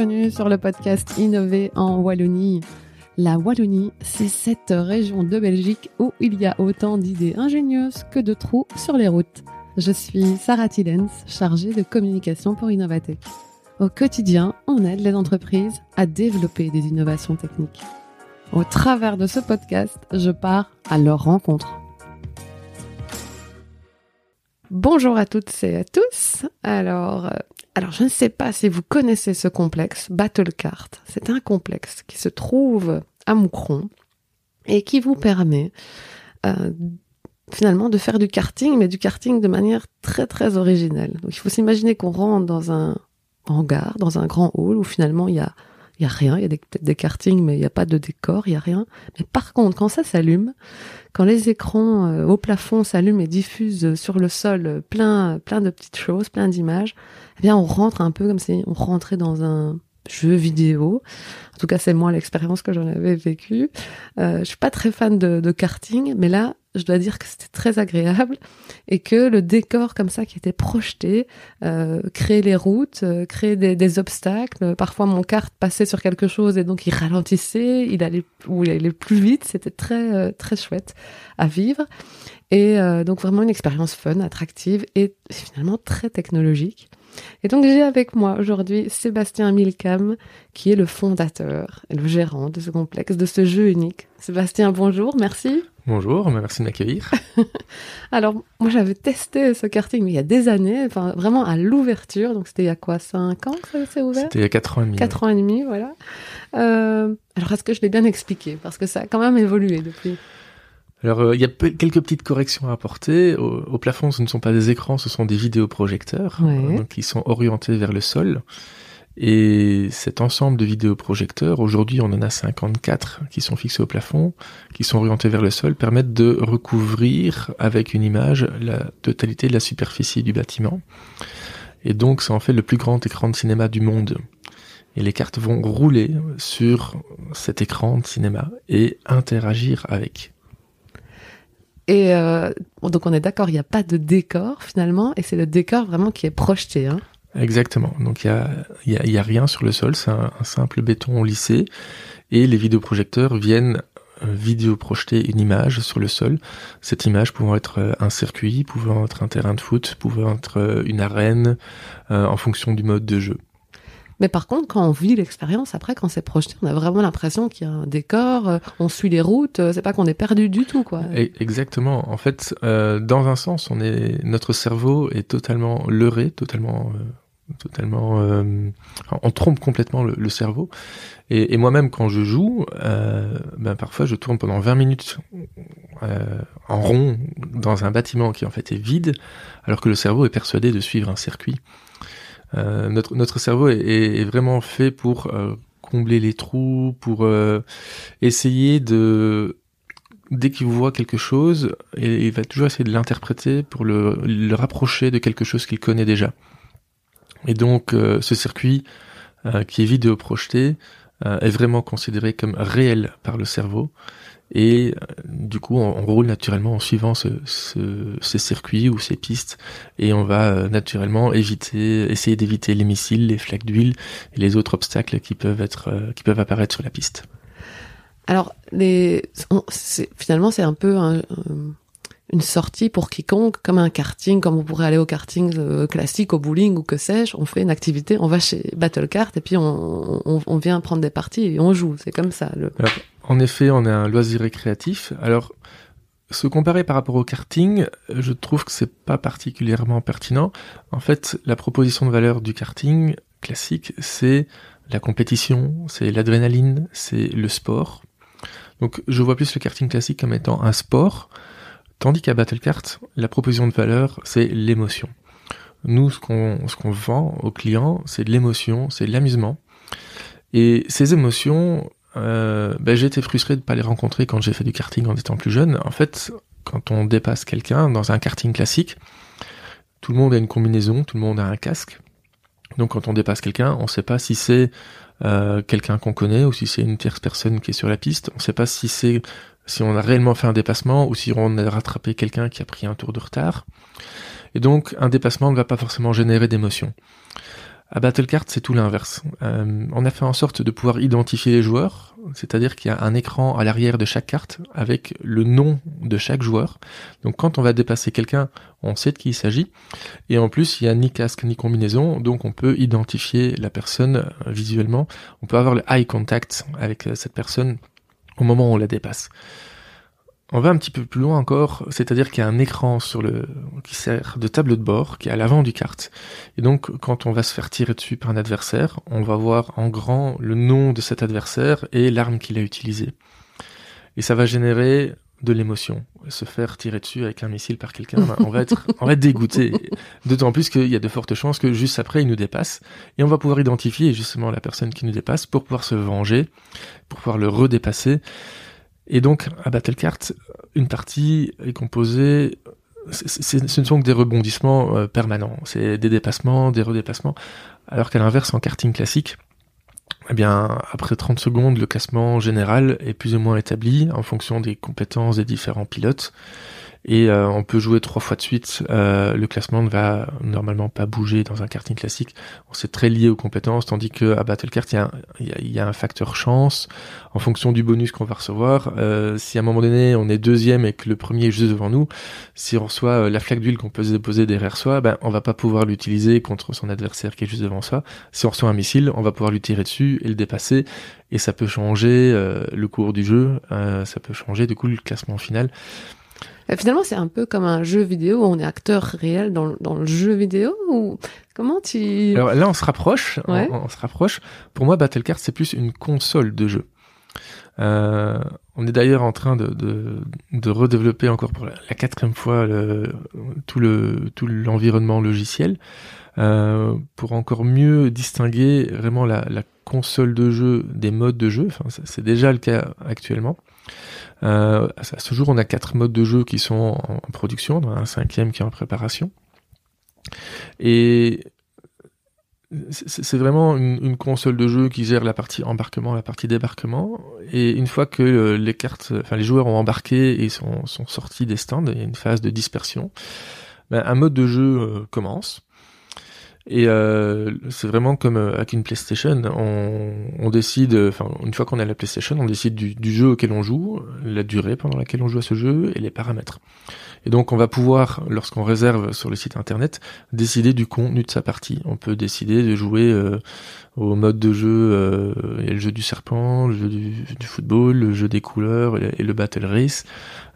bienvenue sur le podcast Innover en Wallonie. La Wallonie, c'est cette région de Belgique où il y a autant d'idées ingénieuses que de trous sur les routes. Je suis Sarah Tillens, chargée de communication pour Innovatech. Au quotidien, on aide les entreprises à développer des innovations techniques. Au travers de ce podcast, je pars à leur rencontre. Bonjour à toutes et à tous. Alors, euh, alors je ne sais pas si vous connaissez ce complexe, Battlecart. C'est un complexe qui se trouve à Moucron et qui vous permet euh, finalement de faire du karting, mais du karting de manière très très originelle. Il faut s'imaginer qu'on rentre dans un hangar, dans un grand hall où finalement il y a il y a rien, il y a peut-être des kartings, mais il n'y a pas de décor, il y a rien. Mais par contre, quand ça s'allume, quand les écrans euh, au plafond s'allument et diffusent sur le sol plein, plein de petites choses, plein d'images, eh bien, on rentre un peu comme si on rentrait dans un jeu vidéo. En tout cas, c'est moi l'expérience que j'en avais vécue. Euh, je suis pas très fan de, de karting, mais là, je dois dire que c'était très agréable et que le décor comme ça qui était projeté euh, créait les routes, euh, créait des, obstacles. Parfois mon kart passait sur quelque chose et donc il ralentissait, il allait ou il allait plus vite. C'était très euh, très chouette à vivre et euh, donc vraiment une expérience fun, attractive et finalement très technologique. Et donc j'ai avec moi aujourd'hui Sébastien Milcam, qui est le fondateur et le gérant de ce complexe, de ce jeu unique. Sébastien, bonjour, merci. Bonjour, merci de m'accueillir. Alors, moi j'avais testé ce karting il y a des années, enfin vraiment à l'ouverture, donc c'était il y a quoi, 5 ans que ça s'est ouvert? C'était il y a 4 ans et demi. 4 ans et demi, voilà. Euh, alors est-ce que je l'ai bien expliqué? Parce que ça a quand même évolué depuis. Alors, euh, il y a quelques petites corrections à apporter. Au, plafond, ce ne sont pas des écrans, ce sont des vidéoprojecteurs, euh, donc qui sont orientés vers le sol. Et cet ensemble de vidéoprojecteurs, aujourd'hui on en a 54 qui sont fixés au plafond, qui sont orientés vers le sol, permettent de recouvrir avec une image la totalité de la superficie du bâtiment. Et donc ça en fait le plus grand écran de cinéma du monde. Et les cartes vont rouler sur cet écran de cinéma et interagir avec. Et euh, donc on est d'accord, il n'y a pas de décor finalement, et c'est le décor vraiment qui est projeté. Hein. Exactement. Donc il y a, y, a, y rien sur le sol, c'est un, simple béton lissé, et les vidéoprojecteurs viennent euh, vidéo projeter une image sur le sol. Cette image pouvant être euh, un circuit, pouvant être un terrain de foot, pouvant être une arène, en fonction du mode de jeu. Mais par contre, quand on vit l'expérience, après, quand c'est projeté, on a vraiment l'impression qu'il y a un décor, euh, on suit les routes, euh, c'est pas qu'on est perdu du tout, quoi. exactement. En fait, euh, dans un sens, on est, notre cerveau est totalement leurré, totalement, totalement, on trompe complètement le, cerveau. Et, moi-même, quand je joue, ben parfois, je tourne pendant 20 minutes en rond dans un bâtiment qui en fait est vide, alors que le cerveau est persuadé de suivre un circuit. Euh, notre, cerveau est, vraiment fait pour euh, combler les trous, pour euh, essayer de dès qu'il voit quelque chose, il va toujours essayer de l'interpréter pour le, rapprocher de quelque chose qu'il connaît déjà. Et donc ce circuit qui est vidéo projeté est vraiment considéré comme réel par le cerveau et euh, du coup, on, roule naturellement en suivant ce, ce, ces circuits ou ces pistes, et on va euh, naturellement éviter, essayer d'éviter les missiles, les flaques d'huile et les autres obstacles qui peuvent être, euh, qui peuvent apparaître sur la piste. Alors, les, finalement, c'est un peu un, une sortie pour quiconque, comme un karting, comme on pourrait aller au karting classique, au bowling ou que sais-je. On fait une activité, on va chez Battle Kart et puis on, on, on vient prendre des parties et on joue. C'est comme ça. Le... En effet, on est un loisir récréatif. Alors, se comparer par rapport au karting, je trouve que c'est pas particulièrement pertinent. En fait, la proposition de valeur du karting classique, c'est la compétition, c'est l'adrénaline, c'est le sport. Donc, je vois plus le karting classique comme étant un sport, tandis qu'à Battlecart, la proposition de valeur, c'est l'émotion. Nous, ce qu'on ce qu'on vend aux clients, c'est de l'émotion, c'est de l'amusement. Et ces émotions, euh, ben, j'ai frustré de pas les rencontrer quand j'ai fait du karting en étant plus jeune. En fait, quand on dépasse quelqu'un dans un karting classique, tout le monde a une combinaison, tout le monde a un casque. Donc quand on dépasse quelqu'un, on ne sait pas si c'est euh, quelqu'un qu'on connaît ou si c'est une tierce personne qui est sur la piste. On ne sait pas si c'est si on a réellement fait un dépassement ou si on a rattrapé quelqu'un qui a pris un tour de retard. Et donc un dépassement ne va pas forcément générer d'émotion. À Battlecard, c'est tout l'inverse. Euh, on a fait en sorte de pouvoir identifier les joueurs, c'est-à-dire qu'il y a un écran à l'arrière de chaque carte avec le nom de chaque joueur. Donc quand on va dépasser quelqu'un, on sait de qui il s'agit. Et en plus, il y a ni casque ni combinaison, donc on peut identifier la personne euh, visuellement. On peut avoir le eye contact avec euh, cette personne au moment où on la dépasse. On va un petit peu plus loin encore, c'est-à-dire qu'il y a un écran sur le qui sert de tableau de bord qui est à l'avant du carte. Et donc quand on va se faire tirer dessus par un adversaire, on va voir en grand le nom de cet adversaire et l'arme qu'il a utilisée. Et ça va générer de l'émotion. Se faire tirer dessus avec un missile par quelqu'un, on va être, on va être dégoûté. D'autant plus qu'il y a de fortes chances que juste après, il nous dépasse. Et on va pouvoir identifier justement la personne qui nous dépasse pour pouvoir se venger, pour pouvoir le redépasser. Et donc, à Battlecart, une partie est composée, ce ne sont que des rebondissements euh, permanents. C'est des dépassements, des redépassements. Alors qu'à l'inverse, en karting classique, eh bien, après 30 secondes, le classement général est plus ou moins établi en fonction des compétences des différents pilotes et euh, on peut jouer trois fois de suite. Euh, le classement ne va normalement pas bouger dans un karting classique. On c'est très lié aux compétences, tandis que à Battlecart, il y, a, il y a un facteur chance en fonction du bonus qu'on va recevoir. Euh, si à un moment donné on est deuxième et que le premier est juste devant nous, si on reçoit euh, la flaque d'huile qu'on peut se déposer derrière soi, ben on va pas pouvoir l'utiliser contre son adversaire qui est juste devant soi. Si on reçoit un missile, on va pouvoir lui tirer dessus et le dépasser, et ça peut changer euh, le cours du jeu. ça peut changer du coup le classement final. Euh, finalement, c'est un peu comme un jeu vidéo où on est acteur réel dans, dans le jeu vidéo ou comment tu... Alors là, on se rapproche. On, se rapproche. Pour moi, Battlecard, c'est plus une console de jeu. Euh, on est d'ailleurs en train de, de, de, redévelopper encore pour la, quatrième fois le, tout le tout l'environnement logiciel euh, pour encore mieux distinguer vraiment la, la, console de jeu des modes de jeu. C'est déjà le cas actuellement. Euh, à ce jour, on a quatre modes de jeu qui sont en, production, dans un cinquième qui est en préparation. Et c'est vraiment une, console de jeu qui gère la partie embarquement, la partie débarquement. Et une fois que euh, les joueurs ont embarqué et sont, sont sortis des stands, il y a une phase de dispersion. Ben, un mode de jeu euh, commence. Et euh, c'est vraiment comme euh, avec une PlayStation, on, on décide, enfin une fois qu'on a la PlayStation, on décide du, du, jeu auquel on joue, la durée pendant laquelle on joue à ce jeu et les paramètres. Et donc on va pouvoir, lorsqu'on réserve sur le site internet, décider du contenu de sa partie. On peut décider de jouer euh, au mode de jeu, euh, il y a le jeu du serpent, le jeu du, du football, le jeu des couleurs et, le battle race.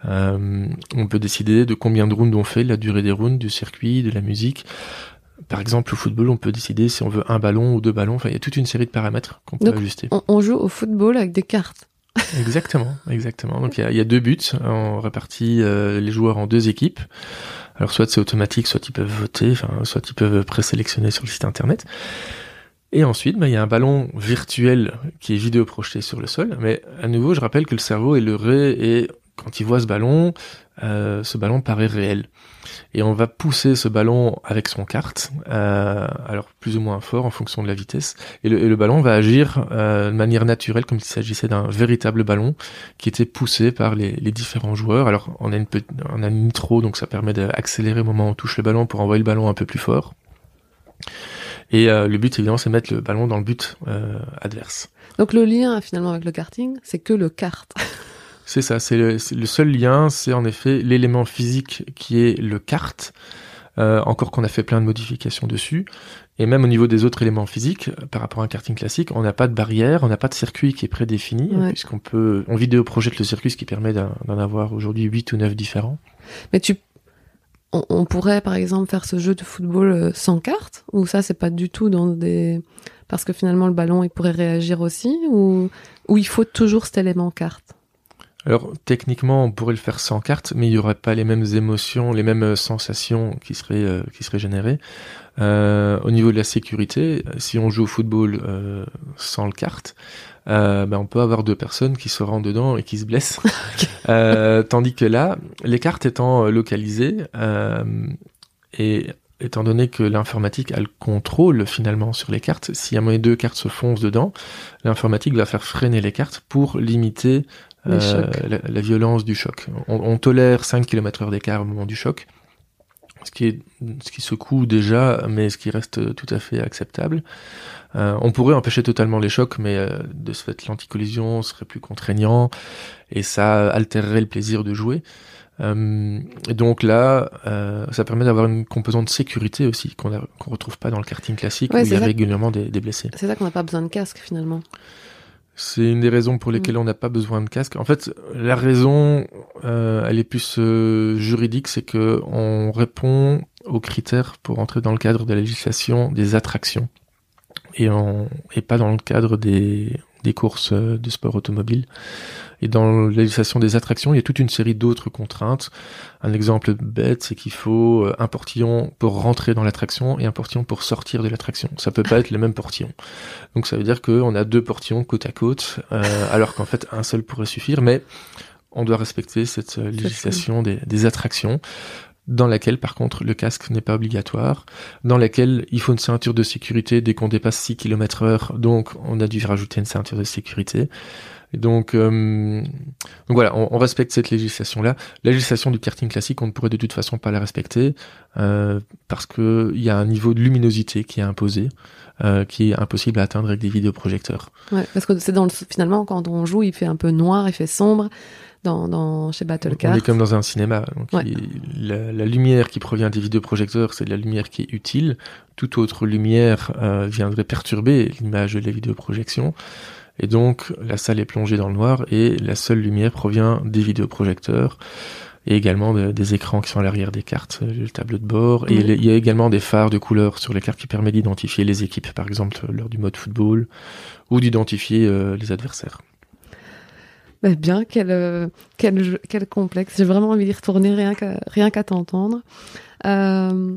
Euh, on peut décider de combien de rounds on fait, la durée des rounds, du circuit, de la musique. Par exemple, au football, on peut décider si on veut un ballon ou deux ballons. Enfin, il y a toute une série de paramètres qu'on peut ajuster. On, joue au football avec des cartes. exactement, exactement. Donc il y a, deux buts. On répartit euh, les joueurs en deux équipes. Alors soit c'est automatique, soit ils peuvent voter, enfin, soit ils peuvent présélectionner sur le site internet. Et ensuite, bah, il y a un ballon virtuel qui est vidéo projeté sur le sol. Mais à nouveau, je rappelle que le cerveau est leurré et quand il voit ce ballon, euh, ce ballon paraît réel et on va pousser ce ballon avec son carte, euh, alors plus ou moins fort en fonction de la vitesse, et le, ballon va agir euh, de manière naturelle comme s'il s'agissait d'un véritable ballon qui était poussé par les, différents joueurs. Alors on a une on a une nitro, donc ça permet d'accélérer au moment où on touche le ballon pour envoyer le ballon un peu plus fort. Et euh, le but évidemment c'est mettre le ballon dans le but adverse. Donc le lien finalement avec le karting, c'est que le kart. C'est ça, c'est le, seul lien, c'est en effet l'élément physique qui est le kart, euh, encore qu'on a fait plein de modifications dessus. Et même au niveau des autres éléments physiques, par rapport à un karting classique, on n'a pas de barrière, on n'a pas de circuit qui est prédéfini, puisqu'on peut, on vidéo projette le circuit, ce qui permet d'en avoir aujourd'hui 8 ou 9 différents. Mais tu, on, pourrait par exemple faire ce jeu de football euh, sans carte, ou ça c'est pas du tout dans des, parce que finalement le ballon il pourrait réagir aussi, ou, ou il faut toujours cet élément carte alors techniquement, on pourrait le faire sans carte, mais il n'y aurait pas les mêmes émotions, les mêmes euh, sensations qui seraient euh, qui seraient générées. Euh, au niveau de la sécurité, si on joue au football euh, sans le carte, ben on peut avoir deux personnes qui se rendent dedans et qui se blessent. tandis que là, les cartes étant localisées et étant donné que l'informatique a le contrôle finalement sur les cartes, si à moins deux cartes se foncent dedans, l'informatique va faire freiner les cartes pour limiter euh, la, violence du choc. On, tolère 5 km heure d'écart au moment du choc. ce qui est ce qui secoue déjà, mais ce qui reste tout à fait acceptable. Euh, on pourrait empêcher totalement les chocs, mais euh, de ce fait, l'anticollision serait plus contraignant et ça altérerait le plaisir de jouer. Euh, et donc là, ça permet d'avoir une composante de sécurité aussi qu'on ne retrouve pas dans le karting classique où il y a régulièrement des, des blessés. C'est ça qu'on n'a pas besoin de casque finalement. C'est une des raisons pour lesquelles mm. on n'a pas besoin de casque. En fait, la raison, euh, elle est plus euh, juridique, c'est que on répond aux critères pour entrer dans le cadre de la législation des attractions et, on, et pas dans le cadre des, des courses euh, de sport automobile. Et dans la législation des attractions, il y a toute une série d'autres contraintes. Un exemple bête, c'est qu'il faut euh, un portillon pour rentrer dans l'attraction et un portillon pour sortir de l'attraction. Ça peut pas être les mêmes portillons. Donc ça veut dire qu'on a deux portillons côte à côte, euh, alors qu'en fait un seul pourrait suffire. Mais on doit respecter cette euh, législation des, des attractions dans laquelle par contre le casque n'est pas obligatoire, dans laquelle il faut une ceinture de sécurité dès qu'on dépasse 6 km heure, donc on a dû rajouter une ceinture de sécurité. Et donc, euh, donc voilà, on, respecte cette législation-là. La législation du karting classique, on ne pourrait de toute façon pas la respecter euh, parce que il y a un niveau de luminosité qui est imposé, euh, qui est impossible à atteindre avec des vidéoprojecteurs. Ouais, parce que c'est dans le, finalement quand on joue, il fait un peu noir, il fait sombre. Dans, dans, chez Battlecard. On est comme dans un cinéma. Donc la, la, lumière qui provient des vidéoprojecteurs, c'est de la lumière qui est utile. Toute autre lumière euh, viendrait perturber l'image de la vidéoprojection. Et donc, la salle est plongée dans le noir et la seule lumière provient des vidéoprojecteurs et également des écrans qui sont à l'arrière des cartes, euh, le tableau de bord. Et il y a également des phares de couleur sur les cartes qui permettent d'identifier les équipes, par exemple lors du mode football, ou d'identifier euh, les adversaires. Bah bien, quel, euh, quel, quel complexe. J'ai vraiment envie d'y retourner rien qu'à rien qu'à t'entendre. Euh,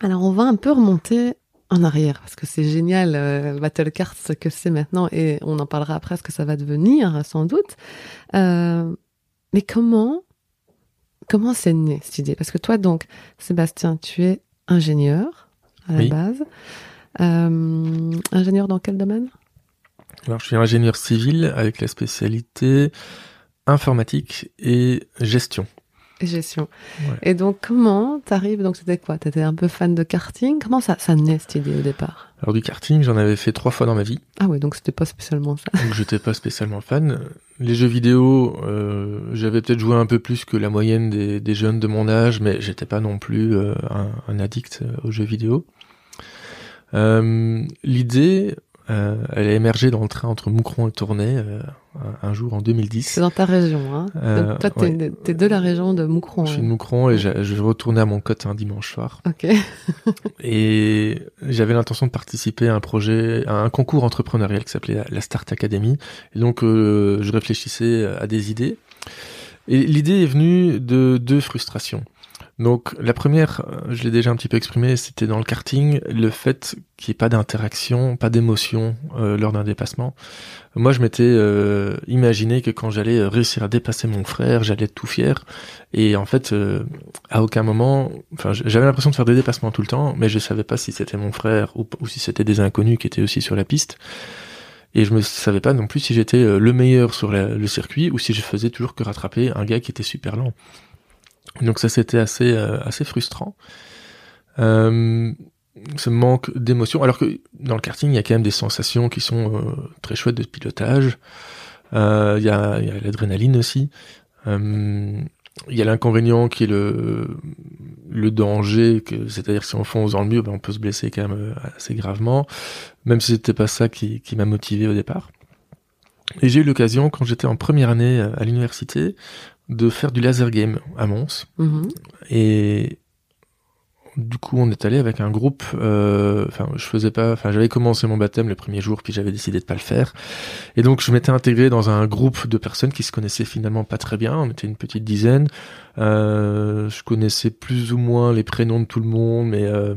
alors, on va un peu remonter en arrière parce que c'est génial euh, Battle Cards ce que c'est maintenant et on en parlera après ce que ça va devenir sans doute. Euh, mais comment comment c'est né cette idée? Parce que toi donc Sébastien, tu es ingénieur à la base. Euh, ingénieur dans quel domaine? Alors je suis ingénieur civil avec la spécialité informatique et gestion gestion. Et donc, comment t'arrives Donc, c'était quoi? T'étais un peu fan de karting? Comment ça, ça naît cette idée au départ? Alors, du karting, j'en avais fait trois fois dans ma vie. Ah ouais, donc c'était pas spécialement ça. Donc, j'étais pas spécialement fan. Les jeux vidéo, euh, j'avais peut-être joué un peu plus que la moyenne des, des jeunes de mon âge, mais j'étais pas non plus euh, un, un, addict euh, aux jeux vidéo. Euh, L'idée, euh, elle a émergé dans le train entre Moucron et Tournai euh, un, jour en 2010. C'est dans ta région, hein euh, Toi, t'es, de la région de Moucron. Je suis de Moucron et je retournais à mon cote un dimanche soir. Ok. et j'avais l'intention de participer à un projet, à un concours entrepreneurial qui s'appelait la Start Academy. Et donc, je réfléchissais à des idées. Et l'idée est venue de deux frustrations. Donc la première, euh, je l'ai déjà un petit peu exprimé, c'était dans le karting, le fait qu'il n'y ait pas d'interaction, pas d'émotion euh, lors d'un dépassement. Moi, je m'étais euh, imaginé que quand j'allais réussir à dépasser mon frère, j'allais être tout fier. Et en fait, à aucun moment, enfin, j'avais l'impression de faire des dépassements tout le temps, mais je savais pas si c'était mon frère ou, si c'était des inconnus qui étaient aussi sur la piste. Et je ne savais pas non plus si j'étais le meilleur sur le circuit ou si je faisais toujours que rattraper un gars qui était super lent. Donc ça c'était assez euh, assez frustrant. Euh, ce manque d'émotion, alors que dans le karting il y a quand même des sensations qui sont euh, très chouettes de pilotage. Il y a, l'adrénaline aussi. Il y a l'inconvénient qui est le danger, c'est-à-dire si on fonce dans le mur, ben on peut se blesser quand même assez gravement, même si c'était pas ça qui, qui m'a motivé au départ. Et j'ai eu l'occasion, quand j'étais en première année à l'université, de faire du laser game à Mons. Mhm. Et du coup, on est allé avec un groupe. Euh, enfin, je faisais pas. Enfin, j'avais commencé mon baptême le premier jour, puis j'avais décidé de pas le faire. Et donc, je m'étais intégré dans un groupe de personnes qui se connaissaient finalement pas très bien. On était une petite dizaine. Euh, je connaissais plus ou moins les prénoms de tout le monde, mais euh,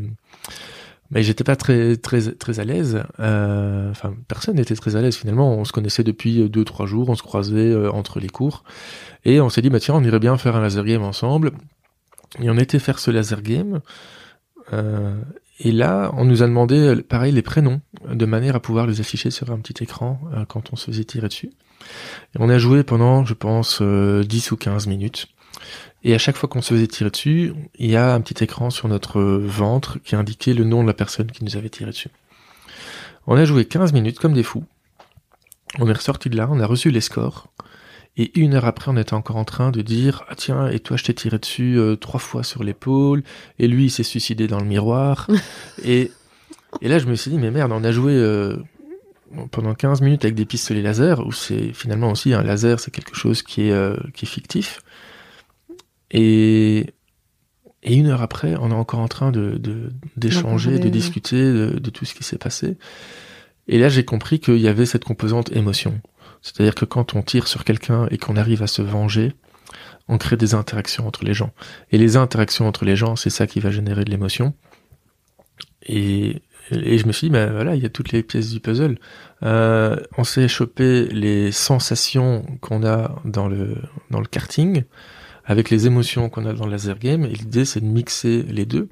mais j'étais pas très très très à l'aise. Euh, enfin, personne n'était très à l'aise finalement. On se connaissait depuis deux trois jours, on se croisait entre les cours, et on s'est dit bah tiens, on irait bien faire un laser game ensemble. Et on était faire ce laser game. Euh, et là, on nous a demandé pareil les prénoms de manière à pouvoir les afficher sur un petit écran quand on se faisait tirer dessus. Et on a joué pendant, je pense, 10 ou 15 minutes. Et à chaque fois qu'on se faisait tirer dessus, il y a un petit écran sur notre ventre qui indiquait le nom de la personne qui nous avait tiré dessus. On a joué 15 minutes comme des fous. On est ressorti de là, on a reçu les scores. Et une heure après, on était encore en train de dire ah tiens et toi je t'ai tiré dessus euh, trois fois sur l'épaule et lui il s'est suicidé dans le miroir. Et et là je me suis dit mais merde on a joué euh, pendant 15 minutes avec des pistolets laser où c'est finalement aussi un laser c'est quelque chose qui est euh, qui est fictif. Et et une heure après on est encore en train de d'échanger de, discuter de, de tout ce qui s'est passé. Et là j'ai compris qu'il y avait cette composante émotion c'est-à-dire que quand on tire sur quelqu'un et qu'on arrive à se venger, on crée des interactions entre les gens. Et les interactions entre les gens, c'est ça qui va générer de l'émotion. Et, je me suis dit, ben voilà, il y a toutes les pièces du puzzle. Euh, on s'est chopé les sensations qu'on a dans le, dans le karting avec les émotions qu'on a dans le laser game. Et l'idée, c'est de mixer les deux.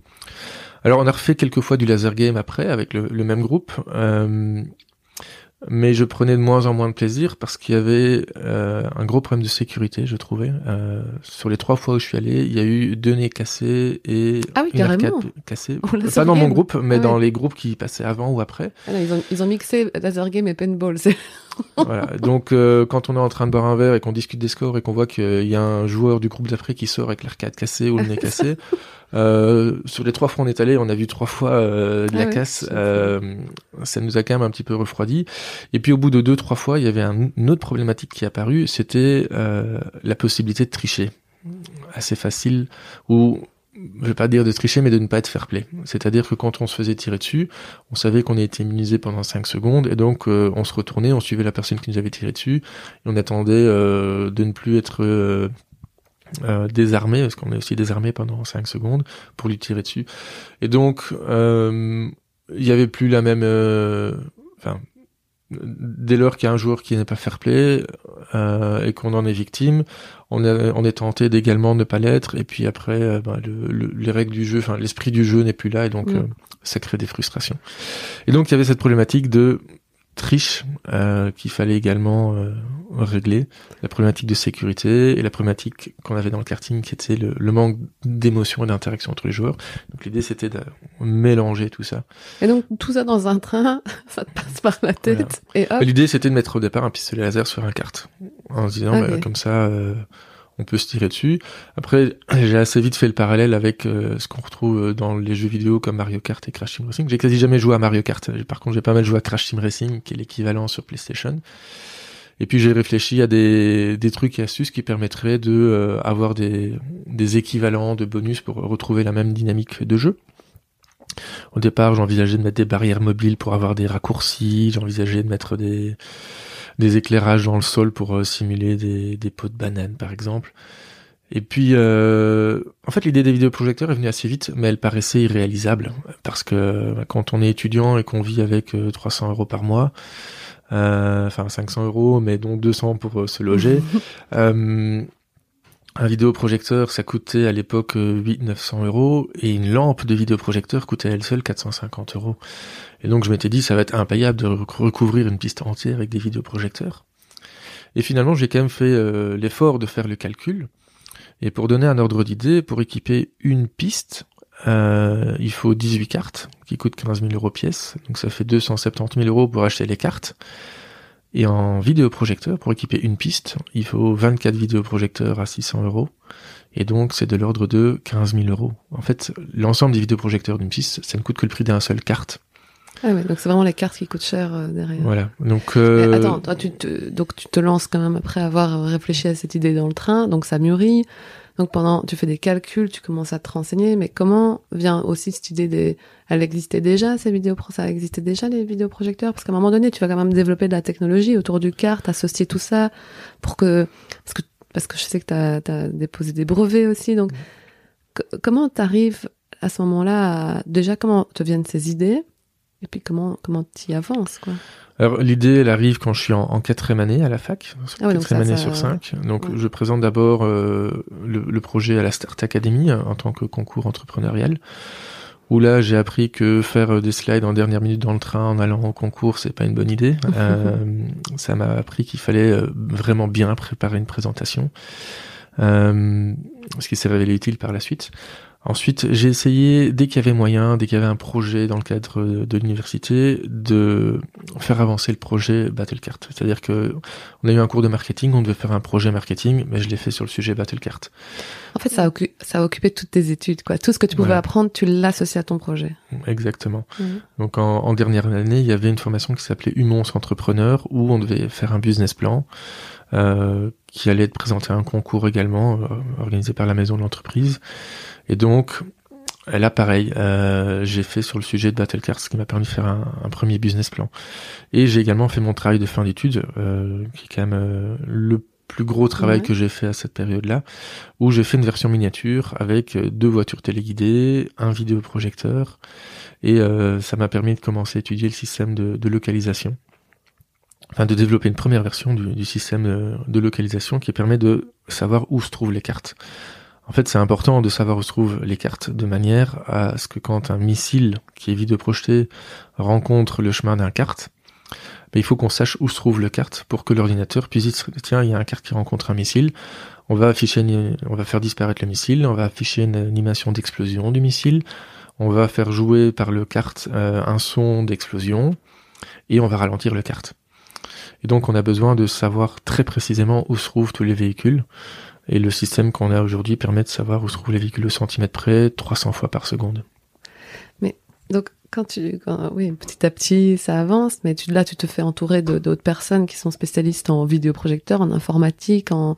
Alors, on a refait quelques fois du laser game après avec le, même groupe. Euh, mais je prenais de moins en moins de plaisir parce qu'il y avait euh, un gros problème de sécurité, je trouvais. Euh, sur les trois fois où je suis allé, il y a eu deux nez cassés et ah oui, une arcade cassée. Oh, Pas dans mon groupe, mais ah dans les groupes qui passaient avant ou après. Ah ils, ont, ils ont mixé laser game et paintball. voilà. Donc euh, quand on est en train de boire un verre et qu'on discute des scores et qu'on voit qu'il y a un joueur du groupe d'après qui sort avec l'arcade cassée ou le nez cassé, euh, sur les trois fois on est allé, on a vu trois fois euh, de la ah casse. Euh, ça nous a quand même un petit peu refroidi. Et puis au bout de deux trois fois, il y avait un, une autre problématique qui est apparue, c'était euh, la possibilité de tricher, assez facile ou je vais pas dire de tricher, mais de ne pas être fair play. C'est-à-dire que quand on se faisait tirer dessus, on savait qu'on était immunisé pendant 5 secondes, et donc on se retournait, on suivait la personne qui nous avait tiré dessus, et on attendait euh, de ne plus être euh, désarmé, parce qu'on est aussi désarmé pendant 5 secondes, pour lui tirer dessus. Et donc, euh, il y avait plus la même... Euh, enfin, dès lors qu'il y a un joueur qui n'est pas fair play euh, et qu'on en est victime, on est, on est tenté d'également ne pas l'être. Et puis après, ben, le, les règles du jeu, enfin l'esprit du jeu n'est plus là et donc mm. ça crée des frustrations. Et donc il y avait cette problématique de triche euh, qu'il fallait également euh, régler, la problématique de sécurité et la problématique qu'on avait dans le karting qui était le, manque d'émotion et d'interaction entre les joueurs. Donc l'idée c'était de mélanger tout ça. Et donc tout ça dans un train, ça te passe par la tête et hop. L'idée c'était de mettre au départ un pistolet laser sur un kart en se disant bah, comme ça euh, on peut se tirer dessus. Après, j'ai assez vite fait le parallèle avec euh, ce qu'on retrouve euh, dans les jeux vidéo comme Mario Kart et Crash Team Racing. J'ai quasi jamais joué à Mario Kart. Par contre, j'ai pas mal joué à Crash Team Racing, qui est l'équivalent sur PlayStation. Et puis j'ai réfléchi à des, des trucs et astuces qui permettraient de euh, avoir des, des équivalents de bonus pour retrouver la même dynamique de jeu. Au départ, j'envisageais de mettre des barrières mobiles pour avoir des raccourcis, j'envisageais de mettre des, des éclairages dans le sol pour euh, simuler des, des pots de banane par exemple. Et puis, euh, en fait, l'idée des vidéoprojecteurs est venue assez vite, mais elle paraissait irréalisable parce que bah, quand on est étudiant et qu'on vit avec 300 euh, euros par mois, enfin 500 euros, mais dont 200 pour se loger, un vidéoprojecteur, ça coûtait à l'époque 800-900 euros, et une lampe de vidéoprojecteur coûtait elle seule 450 euros. Et donc je m'étais dit, ça va être impayable de recouvrir une piste entière avec des vidéoprojecteurs. Et finalement, j'ai quand même fait euh, l'effort de faire le calcul. Et pour donner un ordre d'idée, pour équiper une piste, euh, il faut 18 cartes qui coûtent 15 000 euros pièce. Donc ça fait 270 000 euros pour acheter les cartes. Et en vidéoprojecteur, pour équiper une piste, il faut 24 vidéoprojecteurs à 600 euros. Et donc, c'est de l'ordre de 15 000 euros. En fait, l'ensemble des vidéoprojecteurs d'une piste, ça ne coûte que le prix d'un seul carte. Ah ouais, donc c'est vraiment la carte qui coûte cher euh, derrière. Voilà. Donc euh... attends, toi, tu te, donc tu te lances quand même après avoir réfléchi à cette idée dans le train, donc ça mûrit. Donc pendant, tu fais des calculs, tu commences à te renseigner, mais comment vient aussi cette idée des, elle existait déjà ces vidéos, ça existait déjà les vidéoprojecteurs, parce qu'à un moment donné, tu vas quand même développer de la technologie autour du kart, associer tout ça pour que, parce que, parce que je sais que tu as, déposé des brevets aussi, donc comment comment t'arrives à ce moment-là, déjà comment te viennent ces idées, et puis comment comment y avances quoi? Alors l'idée, elle arrive quand je suis en, quatrième année à la fac, ah quatrième année sur cinq. Donc je présente d'abord euh, le, projet à la Start Academy euh, en tant que concours entrepreneurial, où là j'ai appris que faire euh, des slides en dernière minute dans le train en allant au concours, c'est pas une bonne idée. ça m'a appris qu'il fallait vraiment bien préparer une présentation. Ce qui s'est révélé utile par la suite. Ensuite, j'ai essayé, dès qu'il y avait moyen, dès qu'il y avait un projet dans le cadre de l'université, de faire avancer le projet Battlecart. C'est-à-dire que on a eu un cours de marketing, on devait faire un projet marketing, mais je l'ai fait sur le sujet Battlecart. En fait, ça a, ça a occupé toutes tes études, quoi. Tout ce que tu pouvais apprendre, tu l'associes à ton projet. Exactement. Mhm. Donc, en, en, dernière année, il y avait une formation qui s'appelait Humons Entrepreneur, où on devait faire un business plan. Euh, qui allait être présenté à un concours également, euh, organisé par la maison de l'entreprise. Et donc, là, pareil, euh, j'ai fait sur le sujet de Battlecars, ce qui m'a permis de faire un, premier business plan. Et j'ai également fait mon travail de fin d'études, euh, qui est quand même euh, le plus gros travail que j'ai fait à cette période-là, où j'ai fait une version miniature avec deux voitures téléguidées, un vidéoprojecteur, et ça m'a permis de commencer à étudier le système de, de localisation enfin de développer une première version du, du, système de localisation qui permet de savoir où se trouvent les cartes. En fait, c'est important de savoir où se trouvent les cartes, de manière à ce que quand un missile qui vide de projeter rencontre le chemin d'un carte, ben, il faut qu'on sache où se trouve le carte pour que l'ordinateur puisse dire tiens, il y a un carte qui rencontre un missile, on va afficher, on va faire disparaître le missile, on va afficher une animation d'explosion du missile, on va faire jouer par le carte euh, un son d'explosion et on va ralentir le carte. Et donc on a besoin de savoir très précisément où se trouvent tous les véhicules. Et le système qu'on a aujourd'hui permet de savoir où se trouvent les véhicules au centimètre près, 300 fois par seconde. Mais donc, quand tu, oui, petit à petit, ça avance, mais tu, là, tu te fais entourer d'autres personnes qui sont spécialistes en vidéoprojecteur, en informatique, en,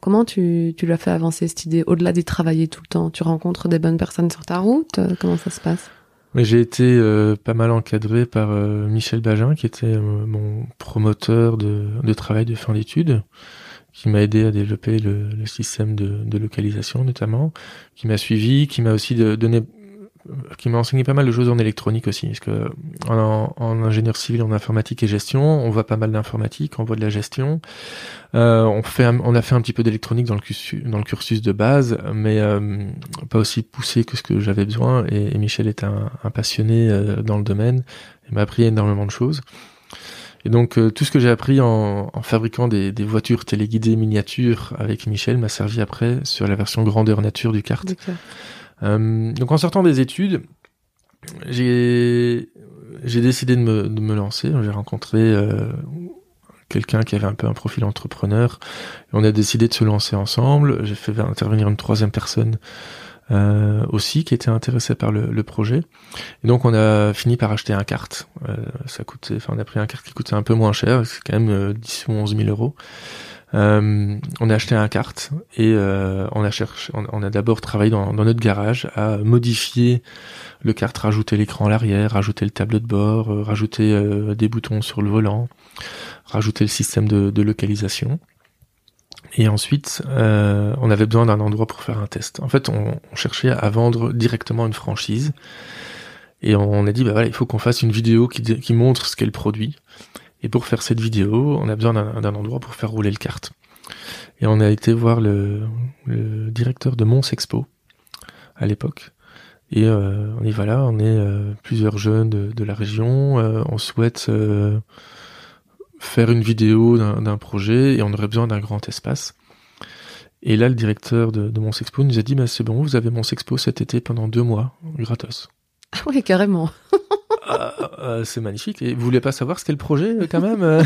comment tu, tu l'as fait avancer cette idée au-delà d'y travailler tout le temps? Tu rencontres des bonnes personnes sur ta route? Comment ça se passe? J'ai été euh, pas mal encadré par euh, Michel Bagin, qui était euh, mon promoteur de, de travail de fin d'études qui m'a aidé à développer le, le système de, de, localisation notamment, qui m'a suivi, qui m'a aussi donné qui m'a enseigné pas mal de choses en électronique aussi, parce que en, en, ingénieur civil en informatique et gestion, on voit pas mal d'informatique, on voit de la gestion, euh, on fait, on a fait un petit peu d'électronique dans le cursus, dans le cursus de base, mais euh, pas aussi poussé que ce que j'avais besoin. Et, Michel est un, un passionné euh, dans le domaine, il m'a appris énormément de choses. Et donc euh, tout ce que j'ai appris en, fabriquant des, voitures téléguidées miniatures avec Michel m'a servi après sur la version grandeur nature du kart. Euh, donc en sortant des études, j'ai j'ai décidé de me, de me lancer. J'ai rencontré euh, quelqu'un qui avait un peu un profil entrepreneur. On a décidé de se lancer ensemble. J'ai fait intervenir une troisième personne euh, aussi qui était intéressé par le, le, projet. Et donc on a fini par acheter un kart. Euh, ça coûtait, enfin on a pris un kart qui coûtait un peu moins cher, c'est quand même 10 euh, ou 11 000 euros. Euh, on a acheté un kart et euh, on a d'abord travaillé dans, notre garage à modifier le kart, rajouter l'écran à l'arrière, rajouter le tableau de bord, euh, rajouter des boutons sur le volant, rajouter le système de, localisation. Et ensuite, on avait besoin d'un endroit pour faire un test. En fait, on, cherchait à vendre directement une franchise. Et on a dit, bah il faut qu'on fasse une vidéo qui, qui montre ce qu'est le produit. Et pour faire cette vidéo, on a besoin d'un endroit pour faire rouler le kart. Et on a été voir le, directeur de Mons Expo à l'époque. Et euh, on y va là, on est euh, plusieurs jeunes de, la région. Euh, on souhaite faire une vidéo d'un projet et on aurait besoin d'un grand espace. Et là, le directeur de, de Sexpo nous a dit, bah, c'est bon, vous avez Sexpo cet été pendant deux mois, gratos. Oui, carrément. Ah, ah, c'est magnifique. Et vous voulez pas savoir ce qu'est le projet, quand même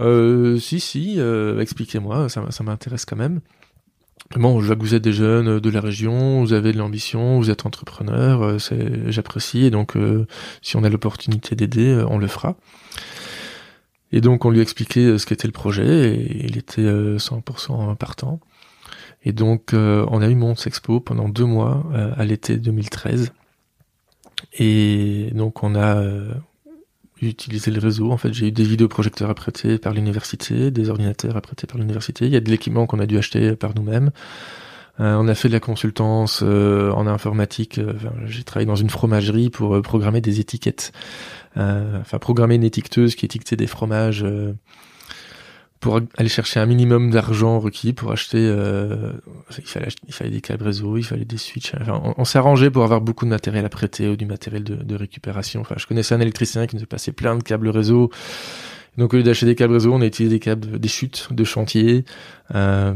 euh, Si, si, euh, expliquez-moi, ça, ça m'intéresse quand même. Bon, je vois que vous êtes des jeunes de la région, vous avez de l'ambition, vous êtes entrepreneur, euh, j'apprécie, et donc euh, si on a l'opportunité d'aider, on le fera. Et donc on lui expliquait euh, ce qu'était le projet et il était 100% euh, partant. Et donc euh, on a eu Mons Expo pendant deux mois à l'été 2013. Et donc on a utilisé le réseau. En fait, j'ai eu des vidéoprojecteurs apprêtés par l'université, des ordinateurs apprêtés par l'université. Il y a de l'équipement qu'on a dû acheter par nous-mêmes. on a fait de la consultance en informatique. j'ai travaillé dans une fromagerie pour programmer des étiquettes euh, enfin programmer une étiqueteuse qui étiquetait des fromages euh, pour aller chercher un minimum d'argent requis pour acheter euh, il fallait il fallait des câbles réseau il fallait des switches enfin, on, s'est arrangé pour avoir beaucoup de matériel à prêter ou du matériel de, de récupération enfin je connaissais un électricien qui nous a passé plein de câbles réseau Donc au lieu d'acheter des câbles réseau, on a utilisé des câbles, des chutes de chantier. Euh,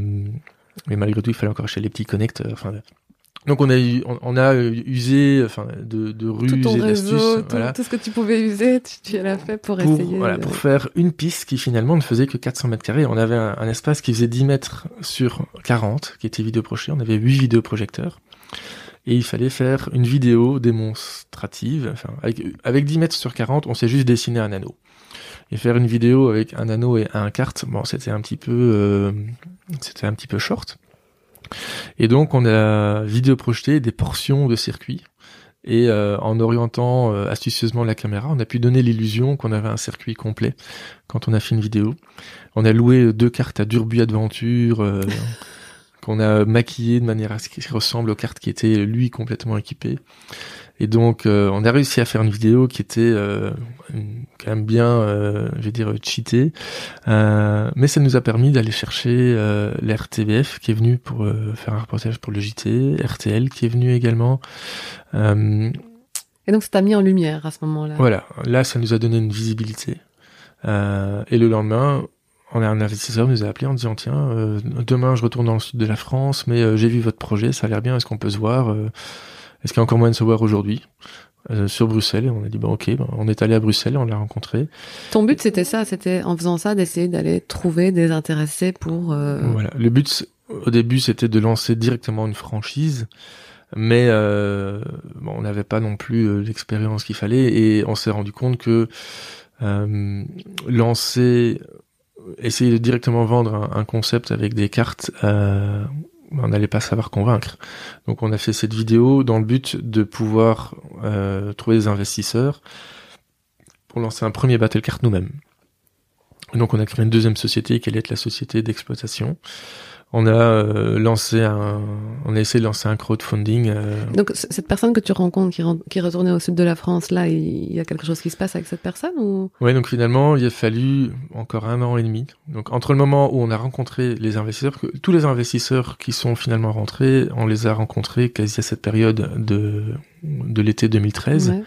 mais malgré tout, il fallait encore acheter les petits connecteurs. Enfin, donc on a on, a usé enfin de, de ruses tout ton et réseau, tout, voilà, tout ce que tu pouvais user, tu, tu l'as fait pour, pour essayer. voilà de- pour faire une piste qui finalement ne faisait que 400 mètres carrés. On avait un, un espace qui faisait 10 mètres sur 40, qui était vidéoprojeté. On avait 8 vidéoprojecteurs. Et il fallait faire une vidéo démonstrative. Enfin, avec, avec 10 mètres sur 40, on s'est juste dessiné un anneau. Et faire une vidéo avec un anneau et un carte, bon, c'était un petit peu, euh, c'était un petit peu short. Et donc, on a vidéoprojeté des portions de circuit. Et euh, en orientant euh, astucieusement la caméra, on a pu donner l'illusion qu'on avait un circuit complet quand on a fait une vidéo. On a loué deux cartes à Durbuy Adventure, euh, qu'on a maquillé de manière à ce qu'il ressemble aux cartes qui étaient lui complètement équipées. Et donc, euh, on a réussi à faire une vidéo qui était euh, quand même bien, euh, je vais dire, cheatée. Mais ça nous a permis d'aller chercher l'RTBF qui est venu pour faire un reportage pour le JT, RTL qui est venu également. Et donc, ça t'a mis en lumière à ce moment-là. voilà, là, ça nous a donné une visibilité. Et le lendemain, on a un investisseur qui nous a appelé en disant tiens, demain je retourne dans le sud de la France, mais j'ai vu votre projet, ça a l'air bien, est-ce qu'on peut se voir Est-ce qu'il y a encore moyen de se voir aujourd'hui Euh, Sur Bruxelles, et on a dit bah ok, bah, on est allé à Bruxelles, on l'a rencontré. Ton but, c'était ça, c'était en faisant ça d'essayer d'aller trouver des intéressés pour. euh, Voilà. Le but au début, c'était de lancer directement une franchise. Mais euh, bon, on n'avait pas non plus l'expérience qu'il fallait et on s'est rendu compte que lancer, essayer de directement vendre un, un concept avec des cartes, euh, on n'allait pas savoir convaincre. Donc on a fait cette vidéo dans le but de pouvoir euh, trouver des investisseurs pour lancer un premier battle card nous-mêmes. Donc on a créé une deuxième société qui allait être la société d'exploitation. On a euh, lancé un, on a essayé de lancer un crowdfunding. euh, Donc, cette personne que tu rencontres qui, est retournée au sud de la France, là, il il y a quelque chose qui se passe avec cette personne ou? Ouais, donc finalement, il a fallu encore un an et demi. Donc entre le moment où on a rencontré les investisseurs, que tous les investisseurs qui sont finalement rentrés, on les a rencontrés quasi à cette période de de l'été 2013. Ouais.